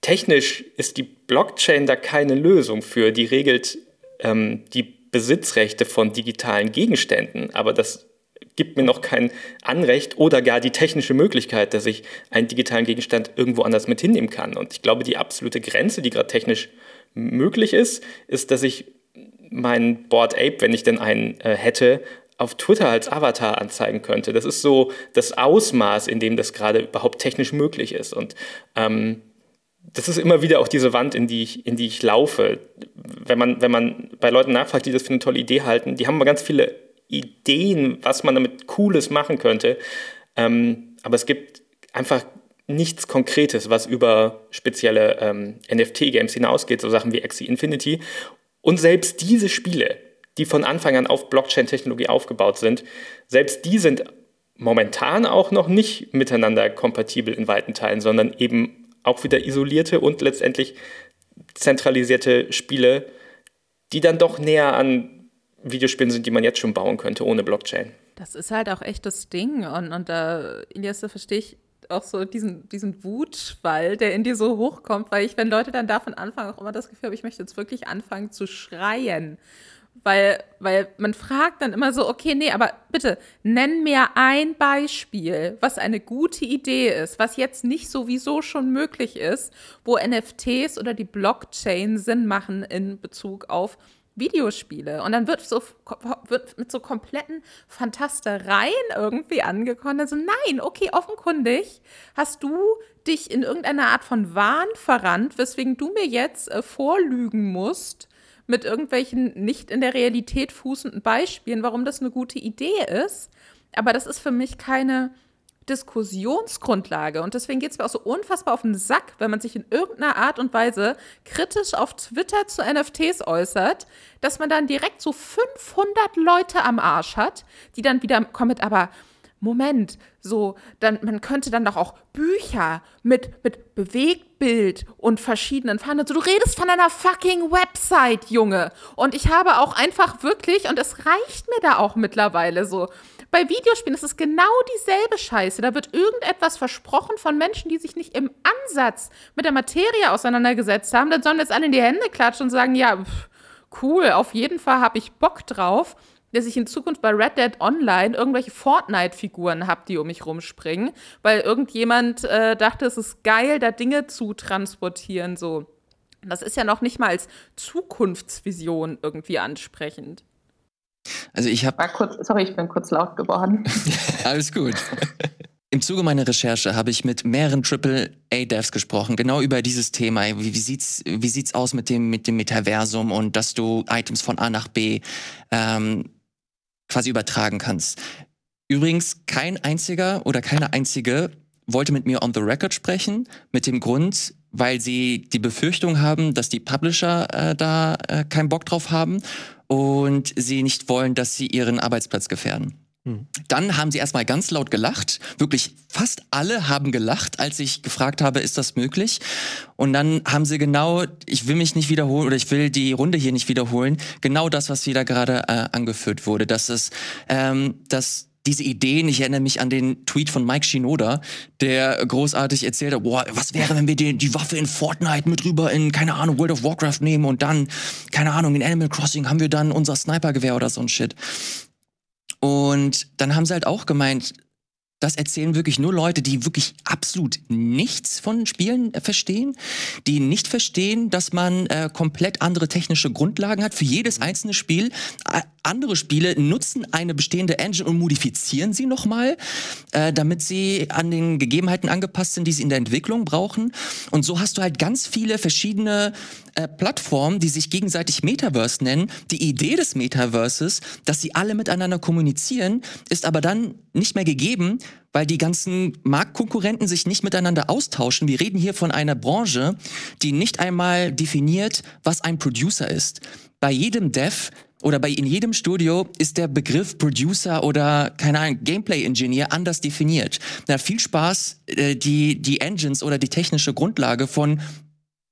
technisch ist die Blockchain da keine Lösung für. Die regelt ähm, die Besitzrechte von digitalen Gegenständen, aber das gibt mir noch kein Anrecht oder gar die technische Möglichkeit, dass ich einen digitalen Gegenstand irgendwo anders mit hinnehmen kann. Und ich glaube, die absolute Grenze, die gerade technisch möglich ist, ist, dass ich meinen Board Ape, wenn ich denn einen äh, hätte, auf Twitter als Avatar anzeigen könnte. Das ist so das Ausmaß, in dem das gerade überhaupt technisch möglich ist. Und ähm, das ist immer wieder auch diese Wand, in die ich, in die ich laufe. Wenn man, wenn man bei Leuten nachfragt, die das für eine tolle Idee halten, die haben immer ganz viele Ideen, was man damit Cooles machen könnte. Ähm, aber es gibt einfach nichts Konkretes, was über spezielle ähm, NFT-Games hinausgeht, so Sachen wie Axie Infinity. Und selbst diese Spiele, die von Anfang an auf Blockchain-Technologie aufgebaut sind, selbst die sind momentan auch noch nicht miteinander kompatibel in weiten Teilen, sondern eben auch wieder isolierte und letztendlich zentralisierte Spiele, die dann doch näher an Videospielen sind, die man jetzt schon bauen könnte ohne Blockchain. Das ist halt auch echt das Ding. Und, und da, Ilias, da verstehe ich auch so diesen, diesen Wutschwall, der in dir so hochkommt, weil ich, wenn Leute dann davon anfangen, auch immer das Gefühl habe, ich möchte jetzt wirklich anfangen zu schreien. Weil, weil man fragt dann immer so, okay, nee, aber bitte nenn mir ein Beispiel, was eine gute Idee ist, was jetzt nicht sowieso schon möglich ist, wo NFTs oder die Blockchain Sinn machen in Bezug auf Videospiele. Und dann wird so wird mit so kompletten Fantastereien irgendwie angekommen. Also nein, okay, offenkundig hast du dich in irgendeiner Art von Wahn verrannt, weswegen du mir jetzt äh, vorlügen musst mit irgendwelchen nicht in der Realität fußenden Beispielen, warum das eine gute Idee ist. Aber das ist für mich keine Diskussionsgrundlage. Und deswegen geht es mir auch so unfassbar auf den Sack, wenn man sich in irgendeiner Art und Weise kritisch auf Twitter zu NFTs äußert, dass man dann direkt so 500 Leute am Arsch hat, die dann wieder kommen mit, aber Moment, so, dann, man könnte dann doch auch Bücher mit, mit Bewegtbild und verschiedenen Farben. Also, du redest von einer fucking Website, Junge. Und ich habe auch einfach wirklich, und es reicht mir da auch mittlerweile so, bei Videospielen ist es genau dieselbe Scheiße. Da wird irgendetwas versprochen von Menschen, die sich nicht im Ansatz mit der Materie auseinandergesetzt haben. Dann sollen jetzt alle in die Hände klatschen und sagen, ja, pff, cool, auf jeden Fall habe ich Bock drauf dass ich in Zukunft bei Red Dead Online irgendwelche Fortnite-Figuren habe, die um mich rumspringen, weil irgendjemand äh, dachte, es ist geil, da Dinge zu transportieren. So. Das ist ja noch nicht mal als Zukunftsvision irgendwie ansprechend. Also ich habe. Sorry, ich bin kurz laut geworden. Alles gut. Im Zuge meiner Recherche habe ich mit mehreren AAA-Devs gesprochen, genau über dieses Thema. Wie, wie, sieht's, wie sieht's aus mit dem, mit dem Metaversum und dass du Items von A nach B ähm, quasi übertragen kannst. Übrigens, kein einziger oder keine einzige wollte mit mir on the record sprechen, mit dem Grund, weil sie die Befürchtung haben, dass die Publisher äh, da äh, keinen Bock drauf haben und sie nicht wollen, dass sie ihren Arbeitsplatz gefährden. Hm. Dann haben sie erstmal ganz laut gelacht. Wirklich fast alle haben gelacht, als ich gefragt habe, ist das möglich? Und dann haben sie genau, ich will mich nicht wiederholen oder ich will die Runde hier nicht wiederholen, genau das, was wieder gerade äh, angeführt wurde, dass es, ähm, dass diese Ideen, ich erinnere mich an den Tweet von Mike Shinoda, der großartig erzählt hat, boah, was wäre, wenn wir die, die Waffe in Fortnite mit rüber in, keine Ahnung, World of Warcraft nehmen und dann, keine Ahnung, in Animal Crossing haben wir dann unser Snipergewehr oder so ein Shit. Und dann haben sie halt auch gemeint, das erzählen wirklich nur Leute, die wirklich absolut nichts von Spielen äh, verstehen, die nicht verstehen, dass man äh, komplett andere technische Grundlagen hat für jedes einzelne Spiel. Äh, andere Spiele nutzen eine bestehende Engine und modifizieren sie nochmal, äh, damit sie an den Gegebenheiten angepasst sind, die sie in der Entwicklung brauchen. Und so hast du halt ganz viele verschiedene äh, Plattformen, die sich gegenseitig Metaverse nennen. Die Idee des Metaverses, dass sie alle miteinander kommunizieren, ist aber dann nicht mehr gegeben, weil die ganzen Marktkonkurrenten sich nicht miteinander austauschen. Wir reden hier von einer Branche, die nicht einmal definiert, was ein Producer ist. Bei jedem Dev oder bei in jedem Studio ist der Begriff Producer oder keine Ahnung Gameplay Engineer anders definiert. Na viel Spaß, äh, die die Engines oder die technische Grundlage von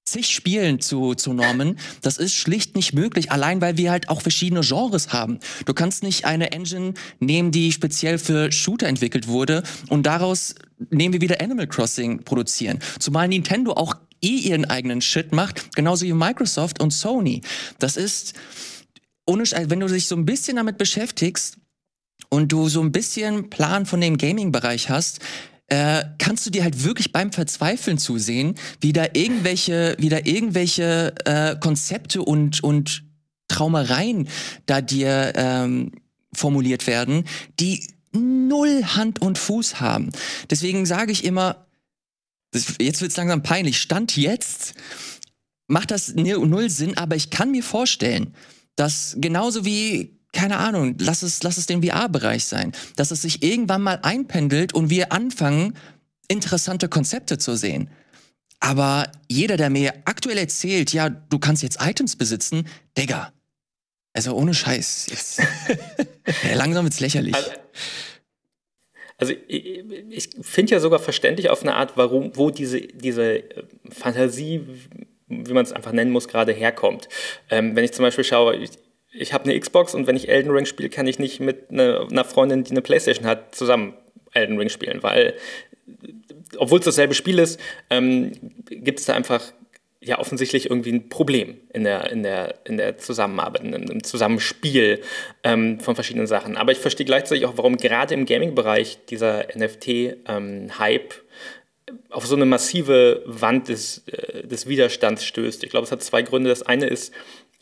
zig Spielen zu, zu normen. Das ist schlicht nicht möglich, allein weil wir halt auch verschiedene Genres haben. Du kannst nicht eine Engine nehmen, die speziell für Shooter entwickelt wurde und daraus nehmen wir wieder Animal Crossing produzieren. Zumal Nintendo auch eh ihren eigenen Shit macht, genauso wie Microsoft und Sony. Das ist, ohne, wenn du dich so ein bisschen damit beschäftigst und du so ein bisschen Plan von dem Gaming-Bereich hast, äh, kannst du dir halt wirklich beim Verzweifeln zusehen, wie da irgendwelche, wie da irgendwelche äh, Konzepte und, und Traumereien da dir ähm, formuliert werden, die null Hand und Fuß haben. Deswegen sage ich immer, das, jetzt wird es langsam peinlich, Stand jetzt macht das null Sinn, aber ich kann mir vorstellen, dass genauso wie keine Ahnung, lass es, lass es den VR-Bereich sein, dass es sich irgendwann mal einpendelt und wir anfangen, interessante Konzepte zu sehen. Aber jeder, der mir aktuell erzählt, ja, du kannst jetzt Items besitzen, Digga. Also ohne Scheiß. Jetzt, ja, langsam wird's lächerlich. Also, also ich, ich finde ja sogar verständlich auf eine Art, warum, wo diese, diese Fantasie, wie man es einfach nennen muss, gerade herkommt. Ähm, wenn ich zum Beispiel schaue, ich, ich habe eine Xbox und wenn ich Elden Ring spiele, kann ich nicht mit eine, einer Freundin, die eine Playstation hat, zusammen Elden Ring spielen, weil obwohl es dasselbe Spiel ist, ähm, gibt es da einfach ja offensichtlich irgendwie ein Problem in der, in der, in der Zusammenarbeit, in, im Zusammenspiel ähm, von verschiedenen Sachen. Aber ich verstehe gleichzeitig auch, warum gerade im Gaming-Bereich dieser NFT-Hype ähm, auf so eine massive Wand des, äh, des Widerstands stößt. Ich glaube, es hat zwei Gründe. Das eine ist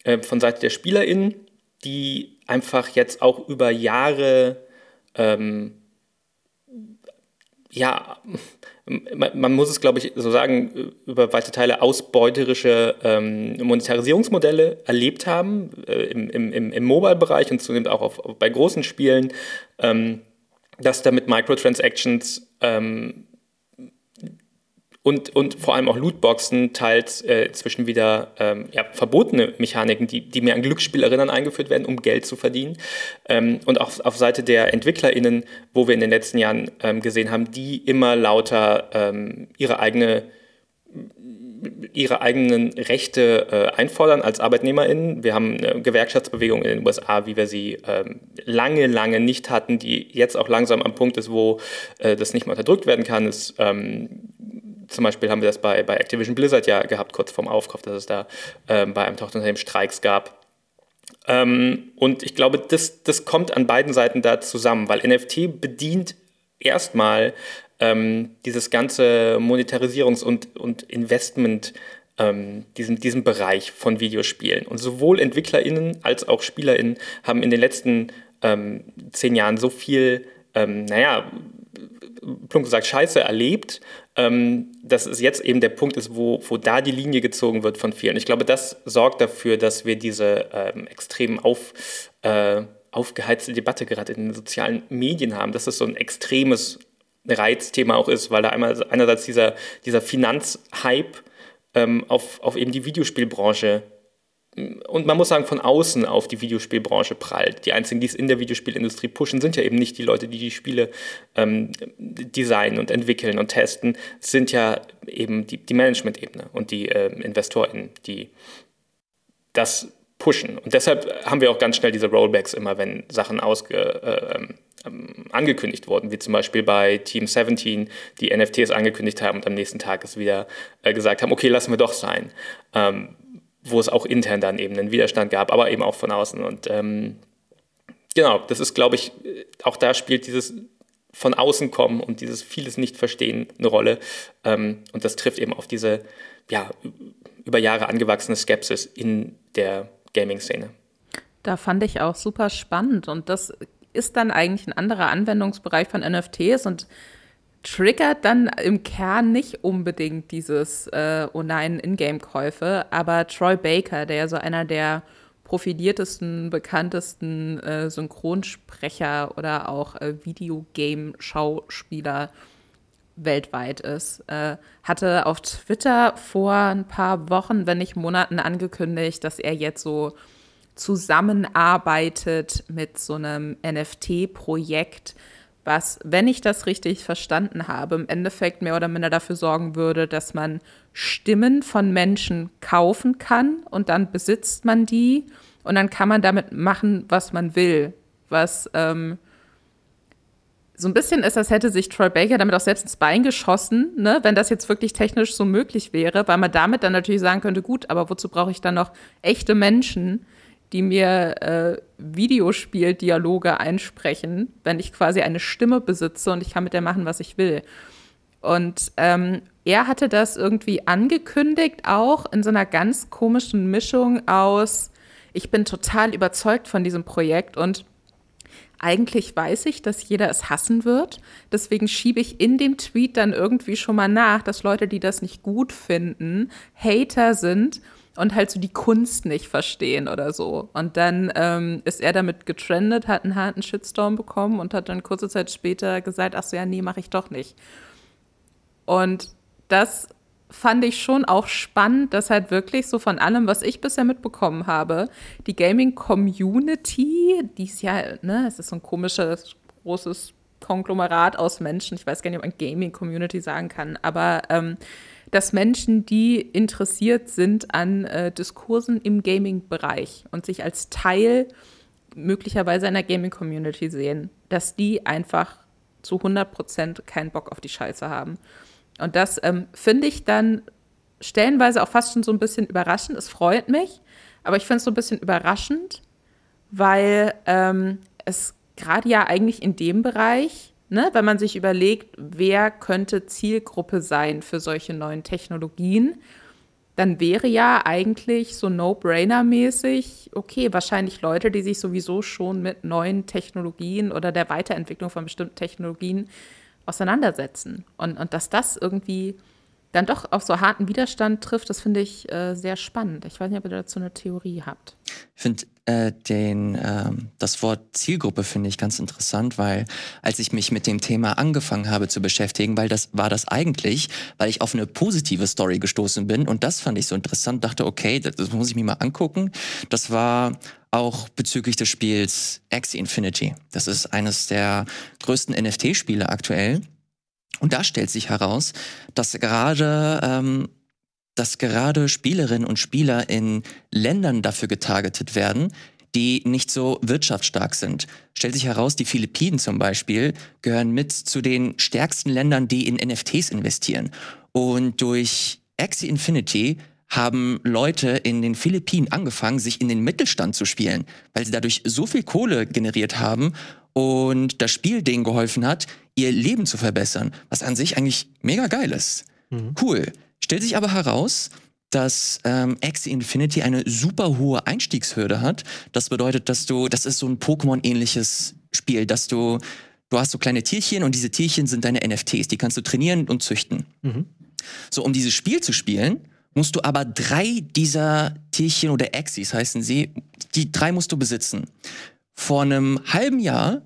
äh, von Seite der SpielerInnen, die einfach jetzt auch über Jahre ähm, ja, man, muss es, glaube ich, so sagen, über weite Teile ausbeuterische ähm, Monetarisierungsmodelle erlebt haben, äh, im, im, im Mobile-Bereich und zunehmend auch auf, bei großen Spielen, ähm, dass da mit Microtransactions ähm, und, und vor allem auch Lootboxen teils äh, zwischen wieder ähm, ja, verbotene Mechaniken, die, die mir an Glücksspiel erinnern, eingeführt werden, um Geld zu verdienen. Ähm, und auch auf Seite der EntwicklerInnen, wo wir in den letzten Jahren ähm, gesehen haben, die immer lauter ähm, ihre eigene ihre eigenen Rechte äh, einfordern als ArbeitnehmerInnen. Wir haben eine Gewerkschaftsbewegung in den USA, wie wir sie ähm, lange, lange nicht hatten, die jetzt auch langsam am Punkt ist, wo äh, das nicht mehr unterdrückt werden kann. Es, ähm, zum Beispiel haben wir das bei, bei Activision Blizzard ja gehabt, kurz vorm Aufkauf, dass es da ähm, bei einem Tochterunternehmen Streiks gab. Ähm, und ich glaube, das, das kommt an beiden Seiten da zusammen, weil NFT bedient erstmal ähm, dieses ganze Monetarisierungs- und, und Investment, ähm, diesen, diesen Bereich von Videospielen. Und sowohl EntwicklerInnen als auch SpielerInnen haben in den letzten ähm, zehn Jahren so viel, ähm, naja, plump gesagt, Scheiße erlebt, ähm, dass es jetzt eben der Punkt ist, wo, wo da die Linie gezogen wird von vielen. Ich glaube, das sorgt dafür, dass wir diese ähm, extrem auf, äh, aufgeheizte Debatte gerade in den sozialen Medien haben, dass es so ein extremes Reizthema auch ist, weil da einmal einerseits dieser, dieser Finanzhype ähm, auf, auf eben die Videospielbranche und man muss sagen, von außen auf die Videospielbranche prallt. Die einzigen, die es in der Videospielindustrie pushen, sind ja eben nicht die Leute, die die Spiele ähm, designen und entwickeln und testen, sind ja eben die, die Management-Ebene und die äh, InvestorInnen, die das pushen. Und deshalb haben wir auch ganz schnell diese Rollbacks immer, wenn Sachen ausge, äh, ähm, ähm, angekündigt wurden, wie zum Beispiel bei Team 17, die NFTs angekündigt haben und am nächsten Tag es wieder äh, gesagt haben, okay, lassen wir doch sein. Ähm, wo es auch intern dann eben einen Widerstand gab, aber eben auch von außen. Und ähm, genau, das ist, glaube ich, auch da spielt dieses von außen kommen und dieses vieles nicht verstehen eine Rolle. Ähm, und das trifft eben auf diese ja, über Jahre angewachsene Skepsis in der Gaming-Szene. Da fand ich auch super spannend und das ist dann eigentlich ein anderer Anwendungsbereich von NFTs und triggert dann im Kern nicht unbedingt dieses äh, oh nein, Ingame-Käufe, aber Troy Baker, der ja so einer der profiliertesten, bekanntesten äh, Synchronsprecher oder auch äh, Videogame-Schauspieler weltweit ist, äh, hatte auf Twitter vor ein paar Wochen, wenn nicht Monaten angekündigt, dass er jetzt so zusammenarbeitet mit so einem NFT-Projekt, was, wenn ich das richtig verstanden habe, im Endeffekt mehr oder minder dafür sorgen würde, dass man Stimmen von Menschen kaufen kann und dann besitzt man die und dann kann man damit machen, was man will. Was ähm, so ein bisschen ist, als hätte sich Troy Baker damit auch selbst ins Bein geschossen, ne? wenn das jetzt wirklich technisch so möglich wäre, weil man damit dann natürlich sagen könnte, gut, aber wozu brauche ich dann noch echte Menschen, die mir äh, Videospieldialoge einsprechen, wenn ich quasi eine Stimme besitze und ich kann mit der machen, was ich will. Und ähm, er hatte das irgendwie angekündigt, auch in so einer ganz komischen Mischung aus, ich bin total überzeugt von diesem Projekt und eigentlich weiß ich, dass jeder es hassen wird. Deswegen schiebe ich in dem Tweet dann irgendwie schon mal nach, dass Leute, die das nicht gut finden, Hater sind und halt so die Kunst nicht verstehen oder so. Und dann ähm, ist er damit getrendet, hat einen harten Shitstorm bekommen und hat dann kurze Zeit später gesagt, ach so, ja, nee, mache ich doch nicht. Und das fand ich schon auch spannend, dass halt wirklich so von allem, was ich bisher mitbekommen habe, die Gaming-Community, die ist ja, ne, es ist so ein komisches, großes Konglomerat aus Menschen, ich weiß gar nicht, ob man Gaming-Community sagen kann, aber ähm, dass Menschen, die interessiert sind an äh, Diskursen im Gaming-Bereich und sich als Teil möglicherweise einer Gaming-Community sehen, dass die einfach zu 100 Prozent keinen Bock auf die Scheiße haben. Und das ähm, finde ich dann stellenweise auch fast schon so ein bisschen überraschend. Es freut mich, aber ich finde es so ein bisschen überraschend, weil ähm, es gerade ja eigentlich in dem Bereich ne, wenn man sich überlegt, wer könnte Zielgruppe sein für solche neuen Technologien, dann wäre ja eigentlich so No-Brainer-mäßig, okay, wahrscheinlich Leute, die sich sowieso schon mit neuen Technologien oder der Weiterentwicklung von bestimmten Technologien auseinandersetzen. Und, und dass das irgendwie dann doch auf so harten Widerstand trifft, das finde ich äh, sehr spannend. Ich weiß nicht, ob ihr dazu eine Theorie habt. Ich finde äh, den, äh, das Wort Zielgruppe finde ich ganz interessant, weil als ich mich mit dem Thema angefangen habe zu beschäftigen, weil das war das eigentlich, weil ich auf eine positive Story gestoßen bin und das fand ich so interessant, dachte, okay, das, das muss ich mir mal angucken. Das war auch bezüglich des Spiels Axie Infinity. Das ist eines der größten NFT-Spiele aktuell. Und da stellt sich heraus, dass gerade ähm, dass gerade Spielerinnen und Spieler in Ländern dafür getargetet werden, die nicht so wirtschaftsstark sind. Stellt sich heraus, die Philippinen zum Beispiel gehören mit zu den stärksten Ländern, die in NFTs investieren. Und durch Axie Infinity haben Leute in den Philippinen angefangen, sich in den Mittelstand zu spielen, weil sie dadurch so viel Kohle generiert haben und das Spiel denen geholfen hat, ihr Leben zu verbessern, was an sich eigentlich mega geil ist. Mhm. Cool. Stellt sich aber heraus, dass ähm, Axie Infinity eine super hohe Einstiegshürde hat. Das bedeutet, dass du, das ist so ein Pokémon-ähnliches Spiel, dass du, du hast so kleine Tierchen und diese Tierchen sind deine NFTs, die kannst du trainieren und züchten. Mhm. So, um dieses Spiel zu spielen, musst du aber drei dieser Tierchen oder Axies heißen sie, die drei musst du besitzen. Vor einem halben Jahr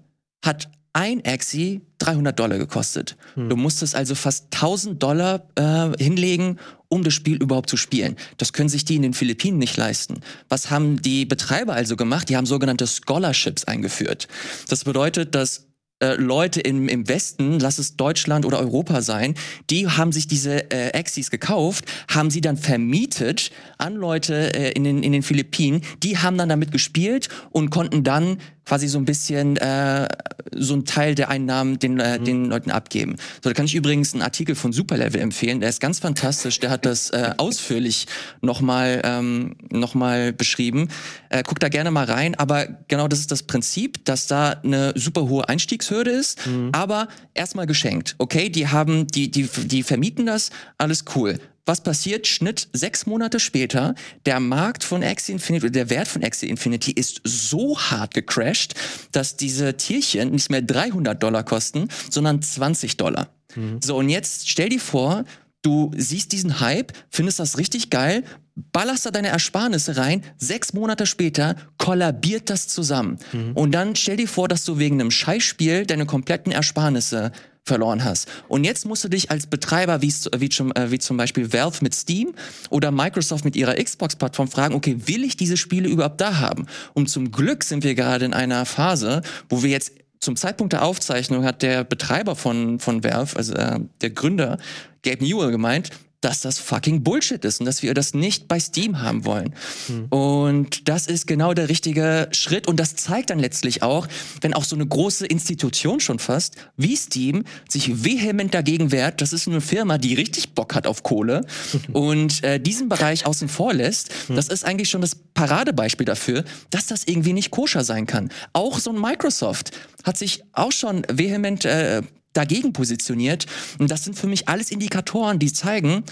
hat ein Axie 300 Dollar gekostet. Hm. Du musstest also fast 1000 Dollar äh, hinlegen, um das Spiel überhaupt zu spielen. Das können sich die in den Philippinen nicht leisten. Was haben die Betreiber also gemacht? Die haben sogenannte Scholarships eingeführt. Das bedeutet, dass äh, Leute im, im Westen, lass es Deutschland oder Europa sein, die haben sich diese äh, Axis gekauft, haben sie dann vermietet an Leute äh, in, den, in den Philippinen, die haben dann damit gespielt und konnten dann quasi so ein bisschen äh, so ein Teil der Einnahmen den, äh, mhm. den Leuten abgeben. So, da kann ich übrigens einen Artikel von Superlevel empfehlen, der ist ganz fantastisch, der hat das äh, ausführlich nochmal ähm, noch beschrieben. Äh, guck da gerne mal rein, aber genau das ist das Prinzip, dass da eine super hohe Einstiegshürde ist, mhm. aber erstmal geschenkt. Okay, die haben, die, die, die vermieten das, alles cool. Was passiert? Schnitt sechs Monate später. Der Markt von Axie Infinity, der Wert von Axie Infinity ist so hart gecrashed, dass diese Tierchen nicht mehr 300 Dollar kosten, sondern 20 Dollar. Mhm. So, und jetzt stell dir vor, du siehst diesen Hype, findest das richtig geil, ballerst da deine Ersparnisse rein, sechs Monate später kollabiert das zusammen. Mhm. Und dann stell dir vor, dass du wegen einem Scheißspiel deine kompletten Ersparnisse verloren hast. Und jetzt musst du dich als Betreiber wie, wie, zum, äh, wie zum Beispiel Valve mit Steam oder Microsoft mit ihrer Xbox-Plattform fragen, okay, will ich diese Spiele überhaupt da haben? Und zum Glück sind wir gerade in einer Phase, wo wir jetzt zum Zeitpunkt der Aufzeichnung hat der Betreiber von, von Valve, also äh, der Gründer, Gabe Newell gemeint, dass das fucking Bullshit ist und dass wir das nicht bei Steam haben wollen. Hm. Und das ist genau der richtige Schritt und das zeigt dann letztlich auch, wenn auch so eine große Institution schon fast wie Steam sich vehement dagegen wehrt, das ist eine Firma, die richtig Bock hat auf Kohle und äh, diesen Bereich außen vor lässt, hm. das ist eigentlich schon das Paradebeispiel dafür, dass das irgendwie nicht koscher sein kann. Auch so ein Microsoft hat sich auch schon vehement äh, dagegen positioniert. Und das sind für mich alles Indikatoren, die zeigen,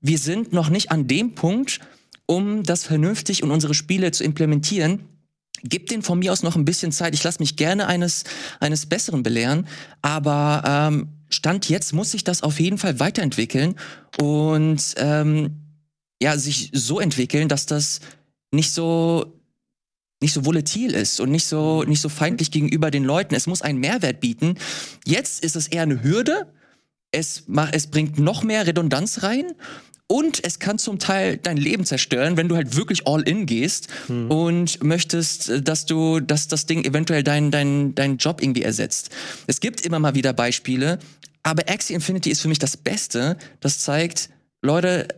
wir sind noch nicht an dem Punkt, um das vernünftig in unsere Spiele zu implementieren. Gib den von mir aus noch ein bisschen Zeit. Ich lasse mich gerne eines, eines Besseren belehren. Aber ähm, Stand jetzt muss sich das auf jeden Fall weiterentwickeln und ähm, ja, sich so entwickeln, dass das nicht so nicht so volatil ist und nicht so, nicht so feindlich gegenüber den Leuten. Es muss einen Mehrwert bieten. Jetzt ist es eher eine Hürde. Es, macht, es bringt noch mehr Redundanz rein. Und es kann zum Teil dein Leben zerstören, wenn du halt wirklich all in gehst hm. und möchtest, dass du, dass das Ding eventuell deinen dein, dein Job irgendwie ersetzt. Es gibt immer mal wieder Beispiele, aber Axie Infinity ist für mich das Beste. Das zeigt, Leute,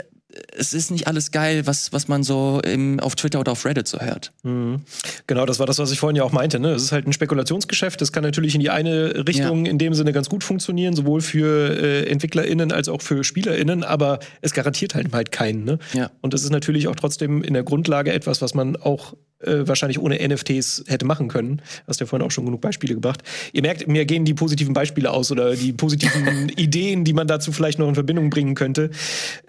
es ist nicht alles geil, was, was man so im, auf Twitter oder auf Reddit so hört. Mhm. Genau, das war das, was ich vorhin ja auch meinte. Ne? Es ist halt ein Spekulationsgeschäft. Das kann natürlich in die eine Richtung ja. in dem Sinne ganz gut funktionieren, sowohl für äh, EntwicklerInnen als auch für SpielerInnen, aber es garantiert halt halt keinen. Ne? Ja. Und es ist natürlich auch trotzdem in der Grundlage etwas, was man auch äh, wahrscheinlich ohne NFTs hätte machen können. Hast ja vorhin auch schon genug Beispiele gebracht. Ihr merkt, mir gehen die positiven Beispiele aus oder die positiven Ideen, die man dazu vielleicht noch in Verbindung bringen könnte.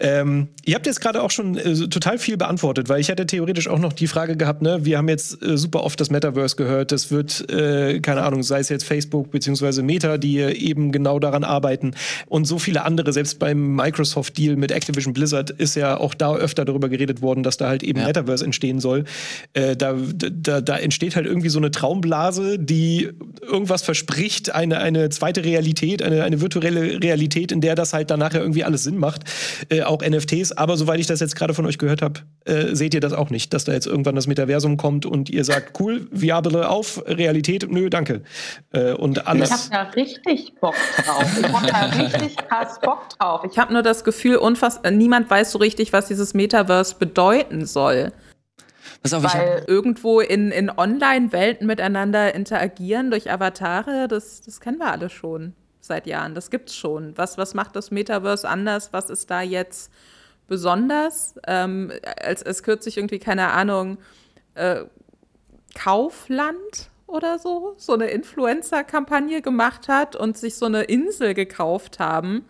Ähm, ihr habt jetzt gerade auch schon äh, total viel beantwortet, weil ich hätte theoretisch auch noch die Frage gehabt, ne, wir haben jetzt äh, super oft das Metaverse gehört, das wird, äh, keine Ahnung, sei es jetzt Facebook beziehungsweise Meta, die eben genau daran arbeiten und so viele andere, selbst beim Microsoft-Deal mit Activision Blizzard ist ja auch da öfter darüber geredet worden, dass da halt eben ja. Metaverse entstehen soll. Da, da, da entsteht halt irgendwie so eine Traumblase, die irgendwas verspricht, eine, eine zweite Realität, eine, eine virtuelle Realität, in der das halt dann nachher irgendwie alles Sinn macht. Äh, auch NFTs. Aber soweit ich das jetzt gerade von euch gehört habe, äh, seht ihr das auch nicht, dass da jetzt irgendwann das Metaversum kommt und ihr sagt, cool, Viable auf, Realität, nö, danke. Äh, und alles. Ich habe da richtig Bock drauf. Ich habe da richtig krass Bock drauf. Ich habe nur das Gefühl, unfass niemand weiß so richtig, was dieses Metaverse bedeuten soll. Pass auf, Weil irgendwo in, in Online-Welten miteinander interagieren durch Avatare, das, das kennen wir alle schon seit Jahren. Das gibt's schon. Was, was macht das Metaverse anders? Was ist da jetzt besonders? Ähm, als, als kürzlich irgendwie, keine Ahnung, äh, Kaufland oder so, so eine Influencer-Kampagne gemacht hat und sich so eine Insel gekauft haben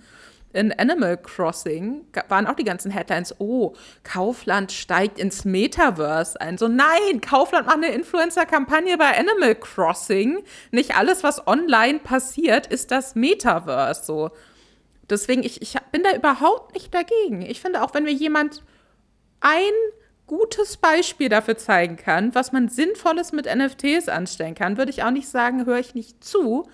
in Animal Crossing waren auch die ganzen Headlines, oh, Kaufland steigt ins Metaverse ein. So, nein, Kaufland macht eine Influencer-Kampagne bei Animal Crossing. Nicht alles, was online passiert, ist das Metaverse. So. Deswegen, ich, ich bin da überhaupt nicht dagegen. Ich finde, auch wenn mir jemand ein gutes Beispiel dafür zeigen kann, was man Sinnvolles mit NFTs anstellen kann, würde ich auch nicht sagen, höre ich nicht zu,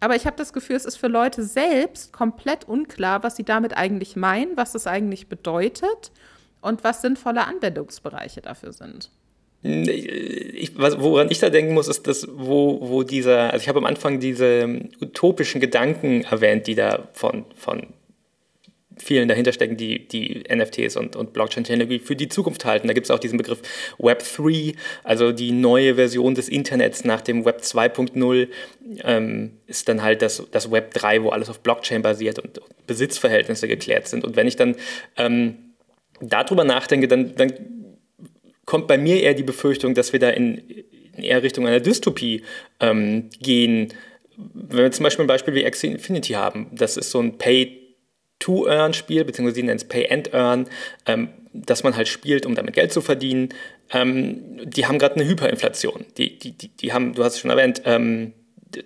aber ich habe das Gefühl, es ist für Leute selbst komplett unklar, was sie damit eigentlich meinen, was das eigentlich bedeutet und was sinnvolle Anwendungsbereiche dafür sind. Ich, was, woran ich da denken muss, ist, dass wo, wo dieser, also ich habe am Anfang diese utopischen Gedanken erwähnt, die da von, von vielen dahinter stecken, die, die NFTs und, und Blockchain-Technologie für die Zukunft halten. Da gibt es auch diesen Begriff Web 3, also die neue Version des Internets nach dem Web 2.0 ähm, ist dann halt das, das Web 3, wo alles auf Blockchain basiert und, und Besitzverhältnisse geklärt sind. Und wenn ich dann ähm, darüber nachdenke, dann, dann kommt bei mir eher die Befürchtung, dass wir da in, in eher Richtung einer Dystopie ähm, gehen. Wenn wir zum Beispiel ein Beispiel wie Axie Infinity haben, das ist so ein Pay To-Earn-Spiel, beziehungsweise sie nennen es Pay-and-Earn, ähm, dass man halt spielt, um damit Geld zu verdienen. Ähm, die haben gerade eine Hyperinflation. Die, die, die, die haben, du hast es schon erwähnt, ähm,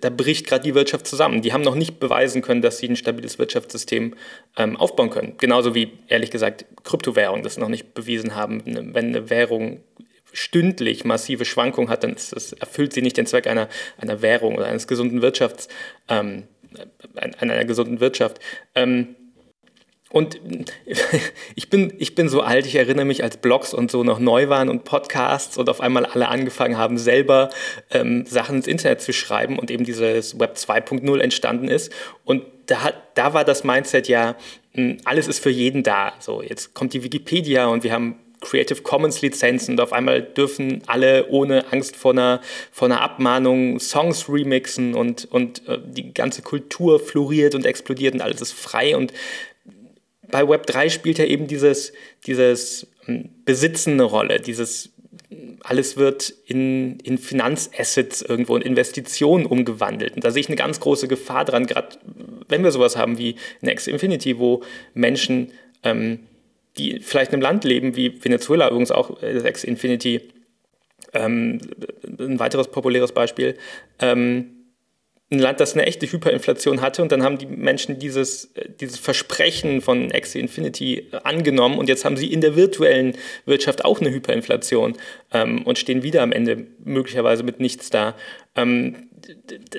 da bricht gerade die Wirtschaft zusammen. Die haben noch nicht beweisen können, dass sie ein stabiles Wirtschaftssystem ähm, aufbauen können. Genauso wie, ehrlich gesagt, Kryptowährungen das noch nicht bewiesen haben. Wenn eine Währung stündlich massive Schwankungen hat, dann das, erfüllt sie nicht den Zweck einer, einer Währung oder eines gesunden Wirtschafts, ähm, einer gesunden Wirtschaft. Ähm, und ich bin, ich bin so alt, ich erinnere mich, als Blogs und so noch neu waren und Podcasts und auf einmal alle angefangen haben, selber ähm, Sachen ins Internet zu schreiben und eben dieses Web 2.0 entstanden ist. Und da, da war das Mindset ja, hm, alles ist für jeden da. So, jetzt kommt die Wikipedia und wir haben Creative Commons Lizenzen und auf einmal dürfen alle ohne Angst vor einer, vor einer Abmahnung Songs remixen und, und äh, die ganze Kultur floriert und explodiert und alles ist frei und bei Web3 spielt ja eben dieses, dieses hm, Besitzen eine Rolle, dieses alles wird in, in Finanzassets irgendwo in Investitionen umgewandelt. Und da sehe ich eine ganz große Gefahr dran, gerade wenn wir sowas haben wie Next Infinity, wo Menschen, ähm, die vielleicht in einem Land leben, wie Venezuela übrigens auch, äh, Next Infinity, ähm, ein weiteres populäres Beispiel, ähm, ein Land, das eine echte Hyperinflation hatte und dann haben die Menschen dieses, äh, dieses Versprechen von Axie Infinity äh, angenommen und jetzt haben sie in der virtuellen Wirtschaft auch eine Hyperinflation ähm, und stehen wieder am Ende möglicherweise mit nichts da. Ähm,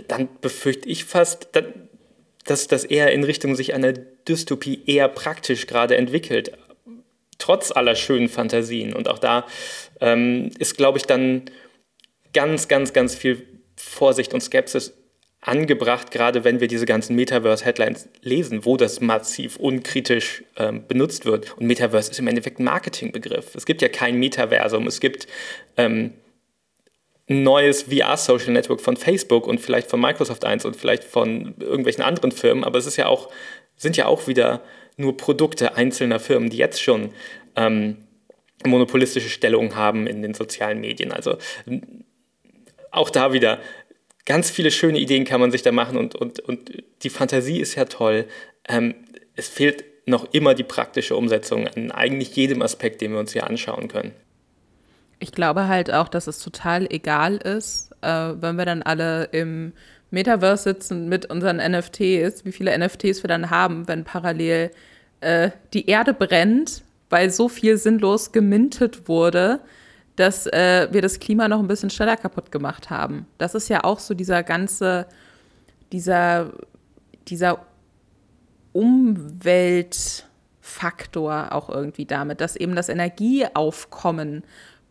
dann befürchte ich fast, dass das eher in Richtung sich einer Dystopie eher praktisch gerade entwickelt, trotz aller schönen Fantasien. Und auch da ähm, ist, glaube ich, dann ganz, ganz, ganz viel Vorsicht und Skepsis angebracht, gerade wenn wir diese ganzen Metaverse-Headlines lesen, wo das massiv unkritisch ähm, benutzt wird. Und Metaverse ist im Endeffekt ein Marketingbegriff. Es gibt ja kein Metaversum. Es gibt ähm, ein neues VR-Social Network von Facebook und vielleicht von Microsoft eins und vielleicht von irgendwelchen anderen Firmen, aber es ist ja auch, sind ja auch wieder nur Produkte einzelner Firmen, die jetzt schon ähm, monopolistische Stellungen haben in den sozialen Medien. Also auch da wieder, ganz viele schöne Ideen kann man sich da machen und, und, und die Fantasie ist ja toll. Ähm, es fehlt noch immer die praktische Umsetzung an eigentlich jedem Aspekt, den wir uns hier anschauen können. Ich glaube halt auch, dass es total egal ist, äh, wenn wir dann alle im Metaverse sitzen mit unseren NFTs, wie viele NFTs wir dann haben, wenn parallel äh, die Erde brennt, weil so viel sinnlos gemintet wurde, dass äh, wir das Klima noch ein bisschen schneller kaputt gemacht haben. Das ist ja auch so dieser ganze, dieser, dieser Umweltfaktor auch irgendwie damit, dass eben das Energieaufkommen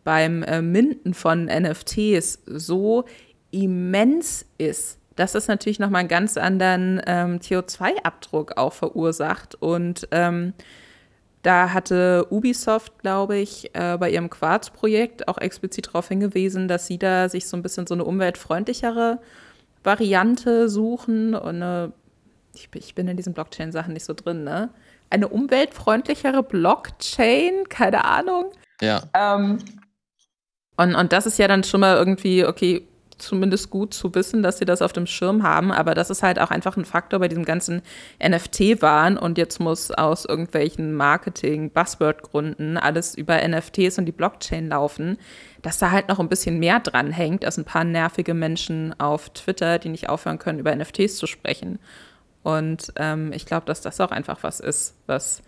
beim äh, Minden von NFTs so immens ist, dass es natürlich nochmal einen ganz anderen ähm, CO2-Abdruck auch verursacht. Und ähm, da hatte Ubisoft, glaube ich, äh, bei ihrem Quarz-Projekt auch explizit darauf hingewiesen, dass sie da sich so ein bisschen so eine umweltfreundlichere Variante suchen und eine, ich, ich bin in diesen Blockchain-Sachen nicht so drin, ne? Eine umweltfreundlichere Blockchain, keine Ahnung. Ja. Ähm, und, und das ist ja dann schon mal irgendwie, okay, zumindest gut zu wissen, dass sie das auf dem Schirm haben, aber das ist halt auch einfach ein Faktor bei diesem ganzen NFT-Wahn und jetzt muss aus irgendwelchen Marketing-Buzzword-Gründen alles über NFTs und die Blockchain laufen, dass da halt noch ein bisschen mehr dran hängt als ein paar nervige Menschen auf Twitter, die nicht aufhören können, über NFTs zu sprechen. Und ähm, ich glaube, dass das auch einfach was ist, was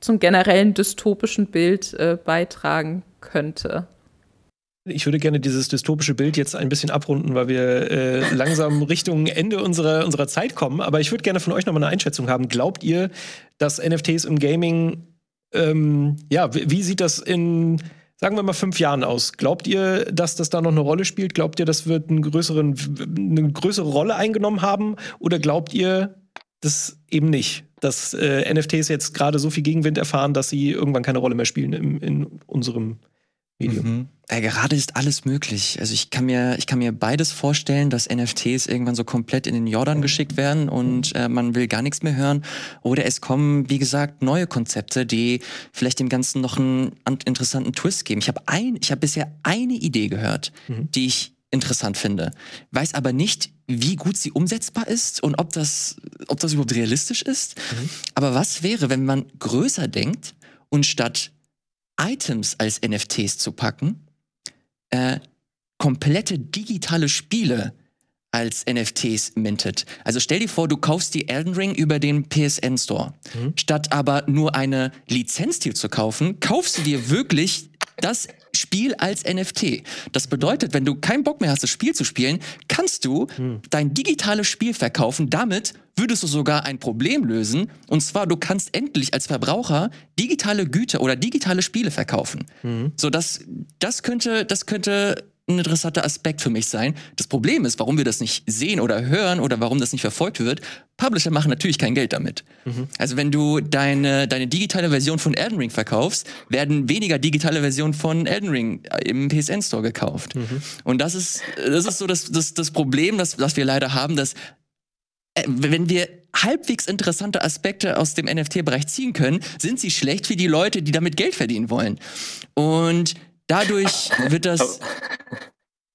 zum generellen dystopischen Bild äh, beitragen könnte. Ich würde gerne dieses dystopische Bild jetzt ein bisschen abrunden, weil wir äh, langsam Richtung Ende unserer, unserer Zeit kommen. Aber ich würde gerne von euch nochmal eine Einschätzung haben. Glaubt ihr, dass NFTs im Gaming, ähm, ja, wie, sieht das in, sagen wir mal, fünf Jahren aus? Glaubt ihr, dass das da noch eine Rolle spielt? Glaubt ihr, das wird einen größeren, eine größere Rolle eingenommen haben? Oder glaubt ihr, das eben nicht? Dass äh, NFTs jetzt gerade so viel Gegenwind erfahren, dass sie irgendwann keine Rolle mehr spielen im, in unserem Medium. Mhm. Ja, gerade ist alles möglich. Also ich kann mir, ich kann mir beides vorstellen, dass NFTs irgendwann so komplett in den Jordan geschickt werden und äh, man will gar nichts mehr hören. Oder es kommen, wie gesagt, neue Konzepte, die vielleicht dem Ganzen noch einen interessanten Twist geben. Ich habe ein, ich habe bisher eine Idee gehört, mhm. die ich interessant finde, weiß aber nicht, wie gut sie umsetzbar ist und ob das, ob das überhaupt realistisch ist. Mhm. Aber was wäre, wenn man größer denkt und statt Items als NFTs zu packen, äh, komplette digitale Spiele als NFTs mintet. Also stell dir vor, du kaufst die Elden Ring über den PSN Store. Mhm. Statt aber nur eine Lizenz dir zu kaufen, kaufst du dir wirklich das Spiel als NFT. Das bedeutet, wenn du keinen Bock mehr hast, das Spiel zu spielen, kannst du hm. dein digitales Spiel verkaufen. Damit würdest du sogar ein Problem lösen. Und zwar, du kannst endlich als Verbraucher digitale Güter oder digitale Spiele verkaufen. Mhm. So, das, das könnte, das könnte ein interessanter Aspekt für mich sein. Das Problem ist, warum wir das nicht sehen oder hören oder warum das nicht verfolgt wird. Publisher machen natürlich kein Geld damit. Mhm. Also wenn du deine, deine digitale Version von Elden Ring verkaufst, werden weniger digitale Versionen von Elden Ring im PSN Store gekauft. Mhm. Und das ist, das ist so das, das, das Problem, das, das wir leider haben, dass äh, wenn wir halbwegs interessante Aspekte aus dem NFT-Bereich ziehen können, sind sie schlecht für die Leute, die damit Geld verdienen wollen. Und Dadurch wird das.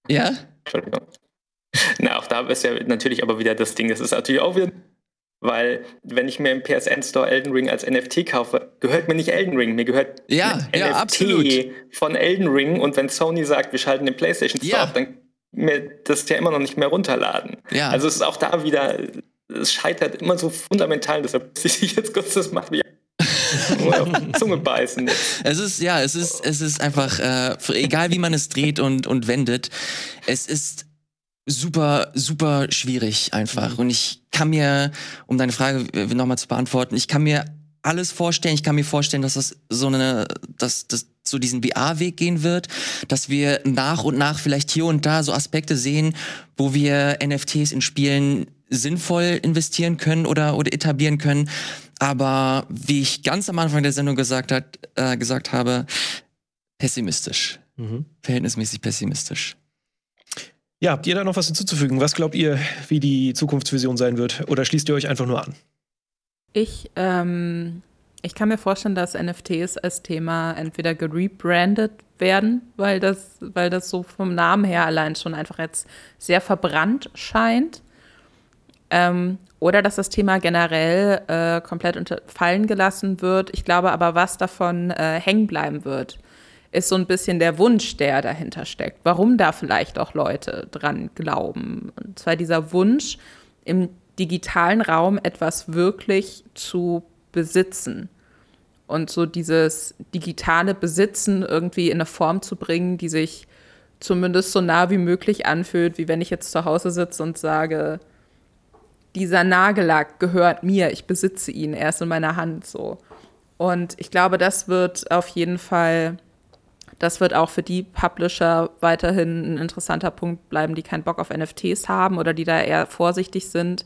ja? Entschuldigung. Na, auch da ist ja natürlich aber wieder das Ding, das ist natürlich auch wieder. Weil, wenn ich mir im PSN Store Elden Ring als NFT kaufe, gehört mir nicht Elden Ring, mir gehört ja, ja, NFT absolut. von Elden Ring. Und wenn Sony sagt, wir schalten den PlayStation Store ja. auf, dann mir das ja immer noch nicht mehr runterladen. Ja. Also es ist auch da wieder, es scheitert immer so fundamental, deshalb ich jetzt kurz das macht mich Zunge beißen. Es ist, ja, es ist, es ist einfach, äh, egal wie man es dreht und, und wendet, es ist super, super schwierig einfach. Und ich kann mir, um deine Frage nochmal zu beantworten, ich kann mir alles vorstellen. Ich kann mir vorstellen, dass das so eine, dass das so diesen VR-Weg gehen wird, dass wir nach und nach vielleicht hier und da so Aspekte sehen, wo wir NFTs in Spielen sinnvoll investieren können oder, oder etablieren können. Aber wie ich ganz am Anfang der Sendung gesagt, hat, äh, gesagt habe, pessimistisch. Mhm. Verhältnismäßig pessimistisch. Ja, habt ihr da noch was hinzuzufügen? Was glaubt ihr, wie die Zukunftsvision sein wird? Oder schließt ihr euch einfach nur an? Ich, ähm, ich kann mir vorstellen, dass NFTs als Thema entweder gerebrandet werden, weil das, weil das so vom Namen her allein schon einfach jetzt sehr verbrannt scheint. Ähm, oder dass das Thema generell äh, komplett unter, fallen gelassen wird. Ich glaube aber, was davon äh, hängen bleiben wird, ist so ein bisschen der Wunsch, der dahinter steckt. Warum da vielleicht auch Leute dran glauben. Und zwar dieser Wunsch, im digitalen Raum etwas wirklich zu besitzen. und so dieses digitale Besitzen irgendwie in eine Form zu bringen, die sich zumindest so nah wie möglich anfühlt, wie wenn ich jetzt zu Hause sitze und sage, dieser Nagellack gehört mir, ich besitze ihn, er ist in meiner Hand so. Und ich glaube, das wird auf jeden Fall, das wird auch für die Publisher weiterhin ein interessanter Punkt bleiben, die keinen Bock auf NFTs haben oder die da eher vorsichtig sind.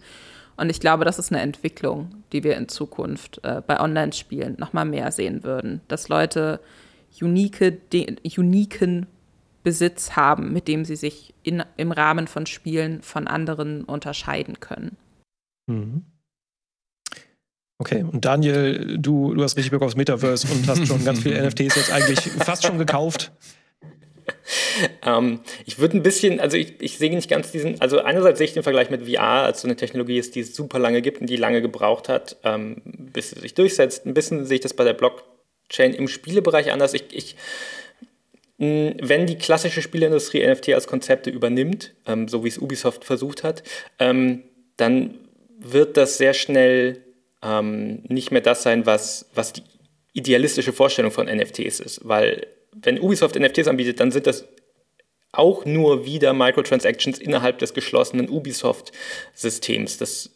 Und ich glaube, das ist eine Entwicklung, die wir in Zukunft äh, bei Online-Spielen nochmal mehr sehen würden. Dass Leute unique, uniken Besitz haben, mit dem sie sich in, im Rahmen von Spielen von anderen unterscheiden können. Mhm. Okay, und Daniel, du, du hast richtig Bock aufs Metaverse und hast schon ganz viele NFTs jetzt eigentlich fast schon gekauft. ähm, ich würde ein bisschen, also ich, ich sehe nicht ganz diesen, also einerseits sehe ich den Vergleich mit VR als so eine Technologie ist, die es super lange gibt und die lange gebraucht hat, ähm, bis sie sich durchsetzt. Ein bisschen sehe ich das bei der Blockchain im Spielebereich anders. Ich, ich wenn die klassische Spielindustrie NFT als Konzepte übernimmt, ähm, so wie es Ubisoft versucht hat, ähm, dann wird das sehr schnell ähm, nicht mehr das sein, was, was die idealistische Vorstellung von NFTs ist. Weil wenn Ubisoft NFTs anbietet, dann sind das auch nur wieder Microtransactions innerhalb des geschlossenen Ubisoft-Systems. Das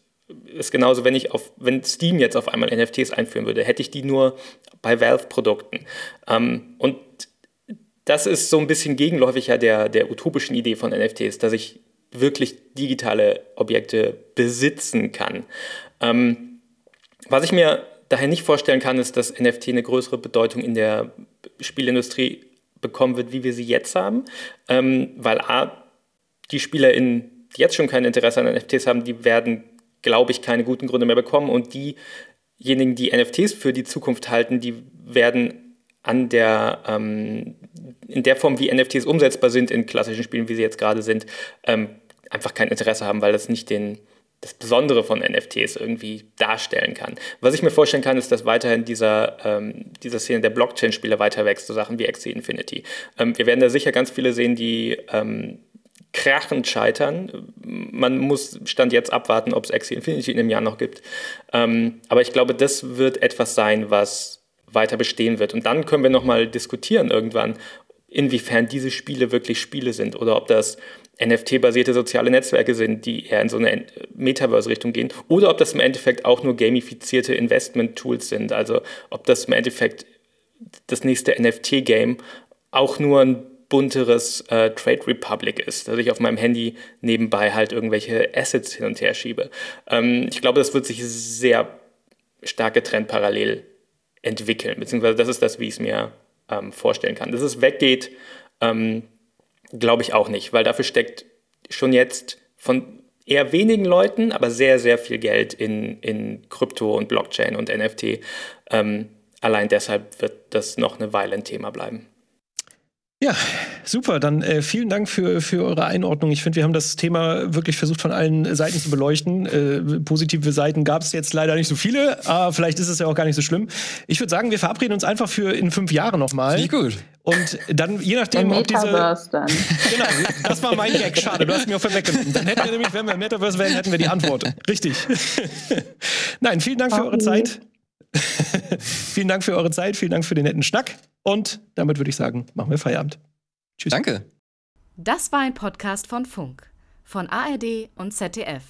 ist genauso, wenn ich auf, wenn Steam jetzt auf einmal NFTs einführen würde, hätte ich die nur bei Valve-Produkten. Ähm, und das ist so ein bisschen gegenläufig ja der, der utopischen Idee von NFTs, dass ich wirklich digitale Objekte besitzen kann. Ähm, was ich mir daher nicht vorstellen kann, ist, dass NFT eine größere Bedeutung in der Spielindustrie bekommen wird, wie wir sie jetzt haben, ähm, weil A, die SpielerInnen, die jetzt schon kein Interesse an NFTs haben, die werden, glaube ich, keine guten Gründe mehr bekommen und diejenigen, die NFTs für die Zukunft halten, die werden an der, ähm, in der Form, wie NFTs umsetzbar sind in klassischen Spielen, wie sie jetzt gerade sind, ähm, einfach kein Interesse haben, weil das nicht den, das Besondere von NFTs irgendwie darstellen kann. Was ich mir vorstellen kann, ist, dass weiterhin dieser, ähm, dieser Szene der Blockchain-Spiele weiter wächst, so Sachen wie Axie Infinity. Ähm, wir werden da sicher ganz viele sehen, die ähm, krachend scheitern. Man muss Stand jetzt abwarten, ob es Axie Infinity in einem Jahr noch gibt. Ähm, aber ich glaube, das wird etwas sein, was weiter bestehen wird. Und dann können wir nochmal diskutieren irgendwann, inwiefern diese Spiele wirklich Spiele sind oder ob das NFT-basierte soziale Netzwerke sind, die eher in so eine Metaverse-Richtung gehen, oder ob das im Endeffekt auch nur gamifizierte Investment-Tools sind. Also ob das im Endeffekt das nächste NFT-Game auch nur ein bunteres äh, Trade Republic ist, dass ich auf meinem Handy nebenbei halt irgendwelche Assets hin und her schiebe. Ähm, ich glaube, das wird sich sehr stark getrennt parallel entwickeln, beziehungsweise das ist das, wie ich es mir ähm, vorstellen kann. Dass es weggeht, ähm, Glaube ich auch nicht, weil dafür steckt schon jetzt von eher wenigen Leuten, aber sehr, sehr viel Geld in, in Krypto und Blockchain und NFT. Ähm, allein deshalb wird das noch eine Weile ein Thema bleiben. Ja, super. Dann äh, vielen Dank für, für eure Einordnung. Ich finde, wir haben das Thema wirklich versucht, von allen Seiten zu beleuchten. Äh, positive Seiten gab es jetzt leider nicht so viele, aber vielleicht ist es ja auch gar nicht so schlimm. Ich würde sagen, wir verabreden uns einfach für in fünf Jahren nochmal. Wie gut. Und dann, je nachdem, ob diese. Dann. Genau, das war mein Gag. Schade, du hast mir auch vorweggenommen. Dann hätten wir nämlich, wenn wir im Metaverse wären, hätten wir die Antwort. Richtig. Nein, vielen Dank für eure Zeit. vielen Dank für eure Zeit, vielen Dank für den netten Schnack. Und damit würde ich sagen, machen wir Feierabend. Tschüss. Danke. Das war ein Podcast von Funk, von ARD und ZDF.